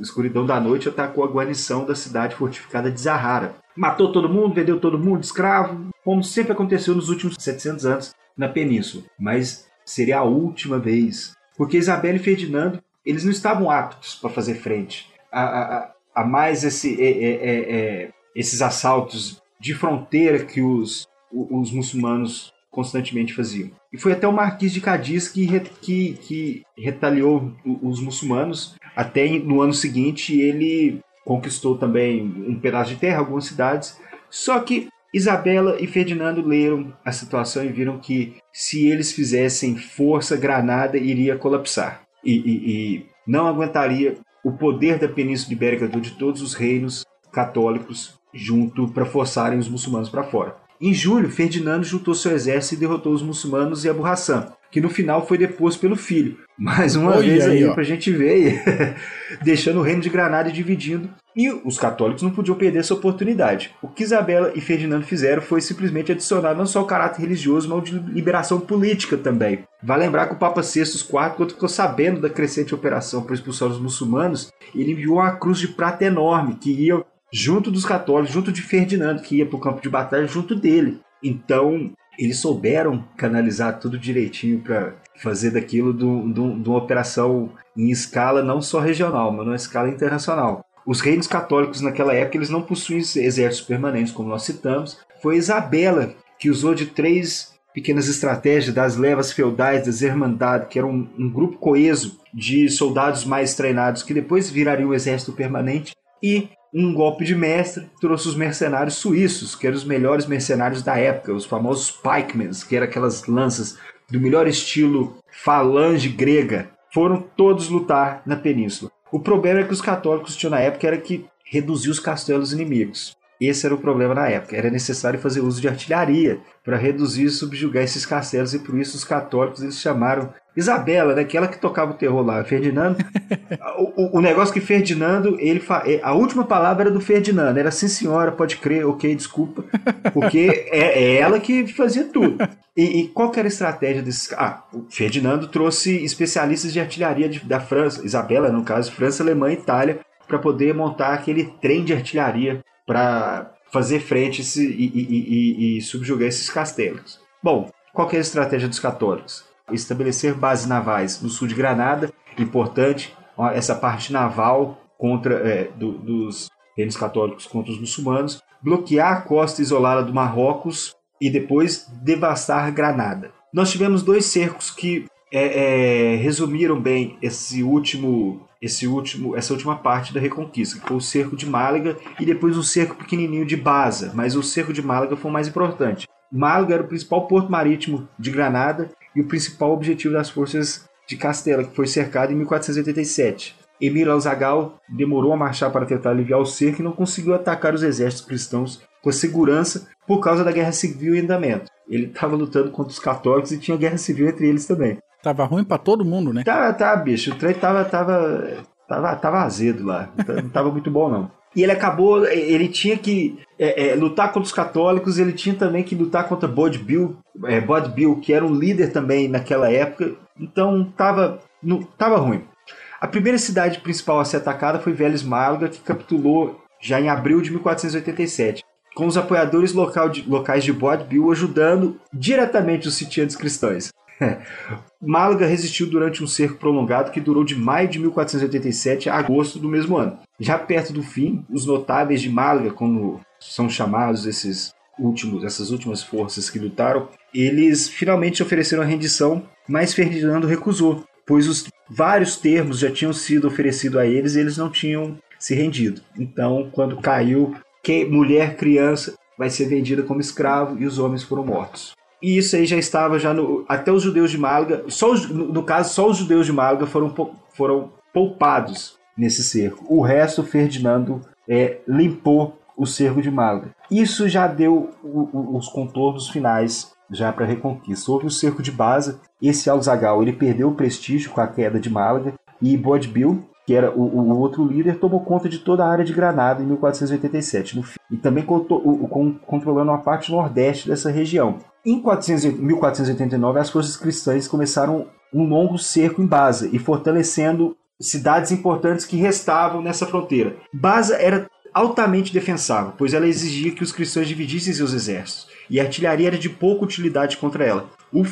escuridão da noite, atacou a guarnição da cidade fortificada de Zahara. Matou todo mundo, vendeu todo mundo escravo, como sempre aconteceu nos últimos 700 anos na península. Mas seria a última vez, porque Isabel e Ferdinando eles não estavam aptos para fazer frente a, a, a mais esse, é, é, é, esses assaltos de fronteira que os, os muçulmanos constantemente faziam. E foi até o Marquês de Cadiz que, que, que retaliou os muçulmanos. Até no ano seguinte ele conquistou também um pedaço de terra, algumas cidades. Só que Isabela e Ferdinando leram a situação e viram que se eles fizessem força, Granada iria colapsar. E, e, e não aguentaria o poder da Península Ibérica de todos os reinos católicos junto para forçarem os muçulmanos para fora. Em julho, Ferdinando juntou seu exército e derrotou os muçulmanos e Abu Hassan. Que no final foi deposto pelo filho. Mais uma Olha vez aí, aí, ó. pra gente ver, (laughs) deixando o reino de Granada dividindo. E os católicos não podiam perder essa oportunidade. O que Isabela e Ferdinando fizeram foi simplesmente adicionar não só o caráter religioso, mas o de liberação política também. Vai lembrar que o Papa Sextus IV, quando ficou sabendo da crescente operação para expulsar os muçulmanos, ele enviou uma cruz de prata enorme que ia junto dos católicos, junto de Ferdinando, que ia para o campo de batalha junto dele. Então, eles souberam canalizar tudo direitinho para fazer daquilo de um- um- uma operação em escala não só regional, mas numa escala internacional. Os reinos católicos naquela época eles não possuíam exércitos permanentes, como nós citamos. Foi Isabela que usou de três pequenas estratégias das levas feudais, das Irmandades, que era um, um grupo coeso de soldados mais treinados que depois viraria o exército permanente, e um golpe de mestre trouxe os mercenários suíços, que eram os melhores mercenários da época, os famosos pikemans, que eram aquelas lanças do melhor estilo falange grega, foram todos lutar na península. O problema é que os católicos tinham na época era que reduzir os castelos inimigos. Esse era o problema na época. Era necessário fazer uso de artilharia para reduzir e subjugar esses castelos e por isso os católicos eles chamaram Isabela, né, aquela que tocava o terror lá, Ferdinando. (laughs) o, o- negócio que Ferdinando, ele fa... é, a última palavra era do Ferdinando, era sim senhora, pode crer, ok, desculpa, porque é, é ela que fazia tudo. E, e qual que era a estratégia desses Ah, o Ferdinando trouxe especialistas de artilharia de- da França, Isabela, no caso, França, Alemanha e Itália, para poder montar aquele trem de artilharia para fazer frente e, e- e- e- subjugar esses castelos. Bom, qual é a estratégia dos católicos? Estabelecer bases navais no sul de Granada, importante, essa parte naval contra é, do- dos reinos católicos contra os muçulmanos, bloquear a costa isolada do Marrocos e depois devastar Granada. Nós tivemos dois cercos que é, é, resumiram bem esse último, esse último, essa última parte da Reconquista, que foi o cerco de Málaga e depois um cerco pequenininho de Baza, mas o cerco de Málaga foi o mais importante. Málaga era o principal porto marítimo de Granada e o principal objetivo das forças de Castela, que foi cercado em 1487. Emir al-Zagal demorou a marchar para tentar aliviar o cerco e não conseguiu atacar os exércitos cristãos com segurança por causa da guerra civil em andamento. Ele estava lutando contra os católicos e tinha guerra civil entre eles também. Tava ruim pra todo mundo, né? Tá, tá, bicho, o trem tava, tava, tava, tava azedo lá, não tá- não tava muito bom não. E ele acabou, ele tinha que é, é, lutar contra os católicos, ele tinha também que lutar contra Bod Bill, é, Bill, que era um líder também naquela época, então tava, não, tava ruim. A primeira cidade principal a ser atacada foi Vélez Málaga, que capitulou já em abril de 1487, com os apoiadores local de- locais de Bod Bill ajudando diretamente os sitiantes cristãos. (laughs) Málaga resistiu durante um cerco prolongado que durou de maio de 1487 a agosto do mesmo ano. Já perto do fim, os notáveis de Málaga, como são chamados esses últimos, essas últimas forças que lutaram, eles finalmente ofereceram a rendição, mas Ferdinando recusou, pois os vários termos já tinham sido oferecidos a eles e eles não tinham se rendido. Então, quando caiu, que mulher, criança vai ser vendida como escravo e os homens foram mortos. E isso aí já estava já no, até os judeus de Málaga, só os- no, caso só os judeus de Málaga foram foram poupados nesse cerco. O resto Ferdinando é, limpou o cerco de Málaga. Isso já deu o- o- os contornos finais já para a Reconquista. Houve o cerco de Baza. Esse Alzagal ele perdeu o prestígio com a queda de Málaga e Bodbil, que era o, o outro líder, tomou conta de toda a área de Granada em 1487 no fim, e também conto- o- con- controlando a parte nordeste dessa região. Em 400 1489, as forças cristãs começaram um longo cerco em Baza e fortalecendo cidades importantes que restavam nessa fronteira. Baza era altamente defensável, pois ela exigia que os cristãos dividissem seus exércitos, e a artilharia era de pouca utilidade contra ela. O,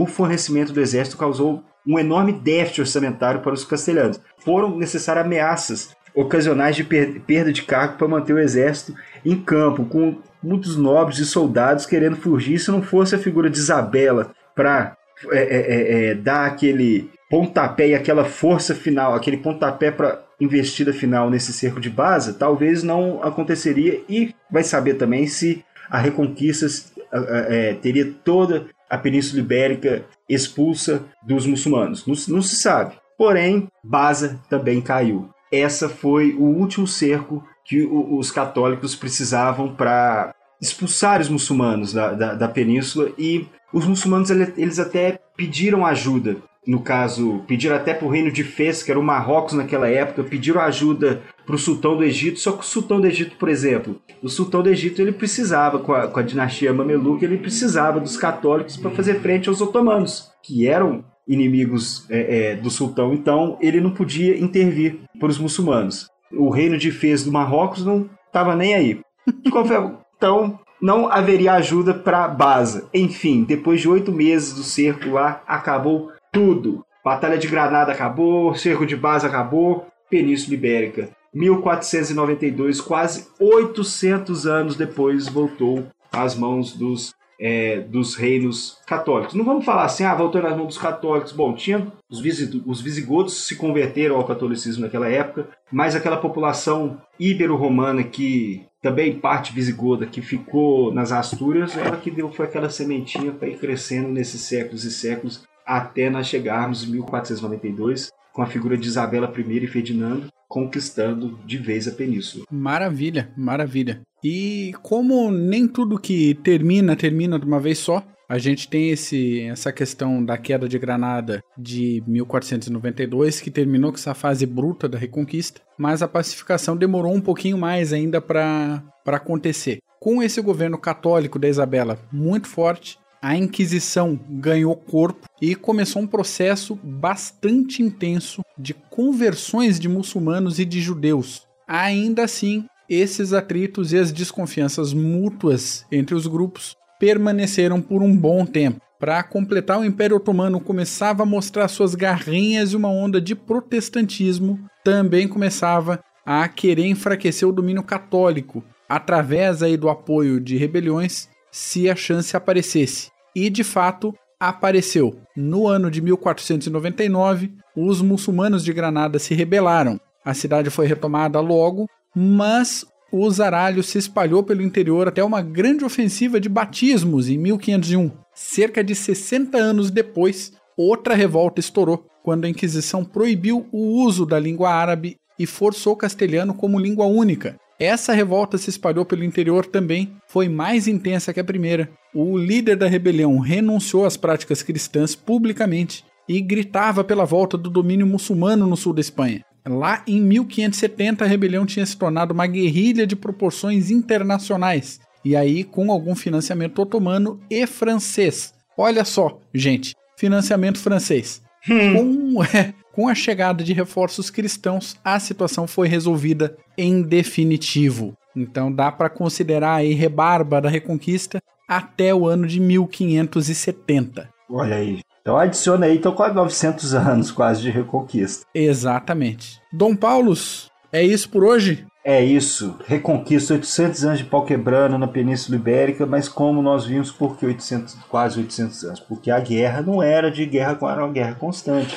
o fornecimento do exército causou um enorme déficit orçamentário para os castelhanos. Foram necessárias ameaças ocasionais de per- perda de cargo para manter o exército em campo, com muitos nobres e soldados querendo fugir. Se não fosse a figura de Isabela para é, é, é, dar aquele pontapé e aquela força final, aquele pontapé para investida final nesse cerco de base, talvez não aconteceria e vai saber também se a Reconquista ah, é, teria toda a Península Ibérica expulsa dos muçulmanos. Não, não se sabe. Porém, Baza também caiu. Essa foi o último cerco que o- os católicos precisavam para expulsar os muçulmanos da, da, da península e os muçulmanos eles até pediram ajuda. No caso, pediram até para o reino de Fez, que era o Marrocos naquela época, pediram ajuda para o sultão do Egito. Só que o sultão do Egito, por exemplo, o sultão do Egito ele precisava, com a, com a dinastia Mameluca, ele precisava dos católicos para fazer frente aos otomanos, que eram inimigos é, é, do sultão. Então ele não podia intervir para os muçulmanos. O reino de Fez do Marrocos não estava nem aí. (laughs) Então não haveria ajuda para Baza. Enfim, depois de oito meses do cerco lá, acabou tudo. Batalha de Granada acabou, cerco de Baza acabou, Península Ibérica. 1492, quase 800 anos depois, voltou às mãos dos, é, dos reinos católicos. Não vamos falar assim, ah, voltou nas mãos dos católicos. Bom, tinha os, os visigodos se converteram ao catolicismo naquela época, mas aquela população ibero-romana que também parte visigoda que ficou nas Astúrias, ela que deu foi aquela sementinha para ir crescendo nesses séculos e séculos até nós chegarmos em 1492 com a figura de Isabela I e Ferdinando conquistando de vez a península. Maravilha, maravilha. E como nem tudo que termina termina de uma vez só, a gente tem esse, essa questão da queda de Granada de 1492, que terminou com essa fase bruta da Reconquista, mas a pacificação demorou um pouquinho mais ainda para acontecer. Com esse governo católico da Isabela muito forte, a Inquisição ganhou corpo e começou um processo bastante intenso de conversões de muçulmanos e de judeus. Ainda assim, esses atritos e as desconfianças mútuas entre os grupos permaneceram por um bom tempo. Para completar, o Império Otomano começava a mostrar suas garrinhas e uma onda de protestantismo também começava a querer enfraquecer o domínio católico através aí do apoio de rebeliões se a chance aparecesse. E de fato apareceu. No ano de 1499, os muçulmanos de Granada se rebelaram. A cidade foi retomada logo, mas o zaralho se espalhou pelo interior até uma grande ofensiva de batismos em 1501. Cerca de 60 anos depois, outra revolta estourou, quando a Inquisição proibiu o uso da língua árabe e forçou o castelhano como língua única, essa revolta se espalhou pelo interior também, foi mais intensa que a primeira. O líder da rebelião renunciou às práticas cristãs publicamente e gritava pela volta do domínio muçulmano no sul da Espanha. Lá em 1570, a rebelião tinha se tornado uma guerrilha de proporções internacionais, e aí com algum financiamento otomano e francês. Olha só, gente, financiamento francês. Hum. Com, (laughs) é, com a chegada de reforços cristãos, a situação foi resolvida em definitivo. Então dá para considerar aí rebarba da Reconquista até o ano de 1570. Olha aí. Então adiciona aí, então quase 900 anos quase de Reconquista. Exatamente. Dom Paulos, é isso por hoje? É isso. Reconquista 800 anos de pau quebrando na Península Ibérica, mas como nós vimos, por que 800, quase 800 anos? Porque a guerra não era de guerra, era uma guerra constante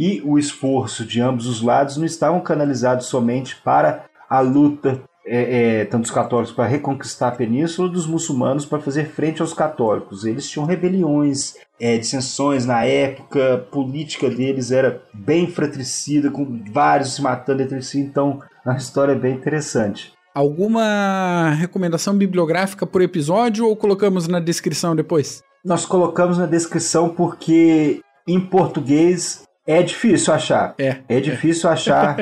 e o esforço de ambos os lados não estavam canalizados somente para a luta, é, é, tanto dos católicos para reconquistar a península, dos muçulmanos para fazer frente aos católicos. Eles tinham rebeliões, é, dissensões na época, a política deles era bem fratricida, com vários se matando entre si, então a história é bem interessante. Alguma recomendação bibliográfica por episódio ou colocamos na descrição depois? Nós colocamos na descrição porque em português é difícil achar. É. É difícil (laughs) é. achar.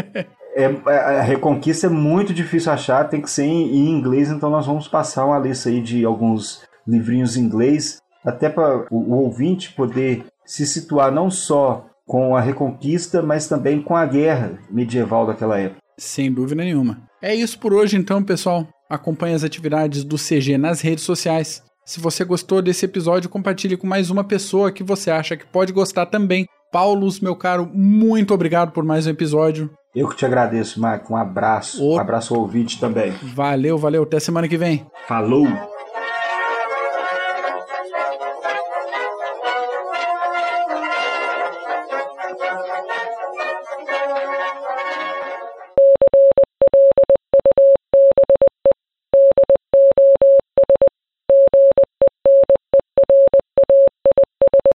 É, a Reconquista é muito difícil achar, tem que ser em, em, inglês, então nós vamos passar uma lista aí de alguns livrinhos em inglês, até para o, o ouvinte poder se situar não só com a Reconquista, mas também com a guerra medieval daquela época. Sem dúvida nenhuma. É isso por hoje, então, pessoal. Acompanhe as atividades do CG nas redes sociais. Se você gostou desse episódio, compartilhe com mais uma pessoa que você acha que pode gostar também. Paulos, meu caro, muito obrigado por mais um episódio. Eu que te agradeço, Marco. Um abraço. O... Um abraço ao ouvinte também. Valeu, valeu. Até semana que vem. Falou!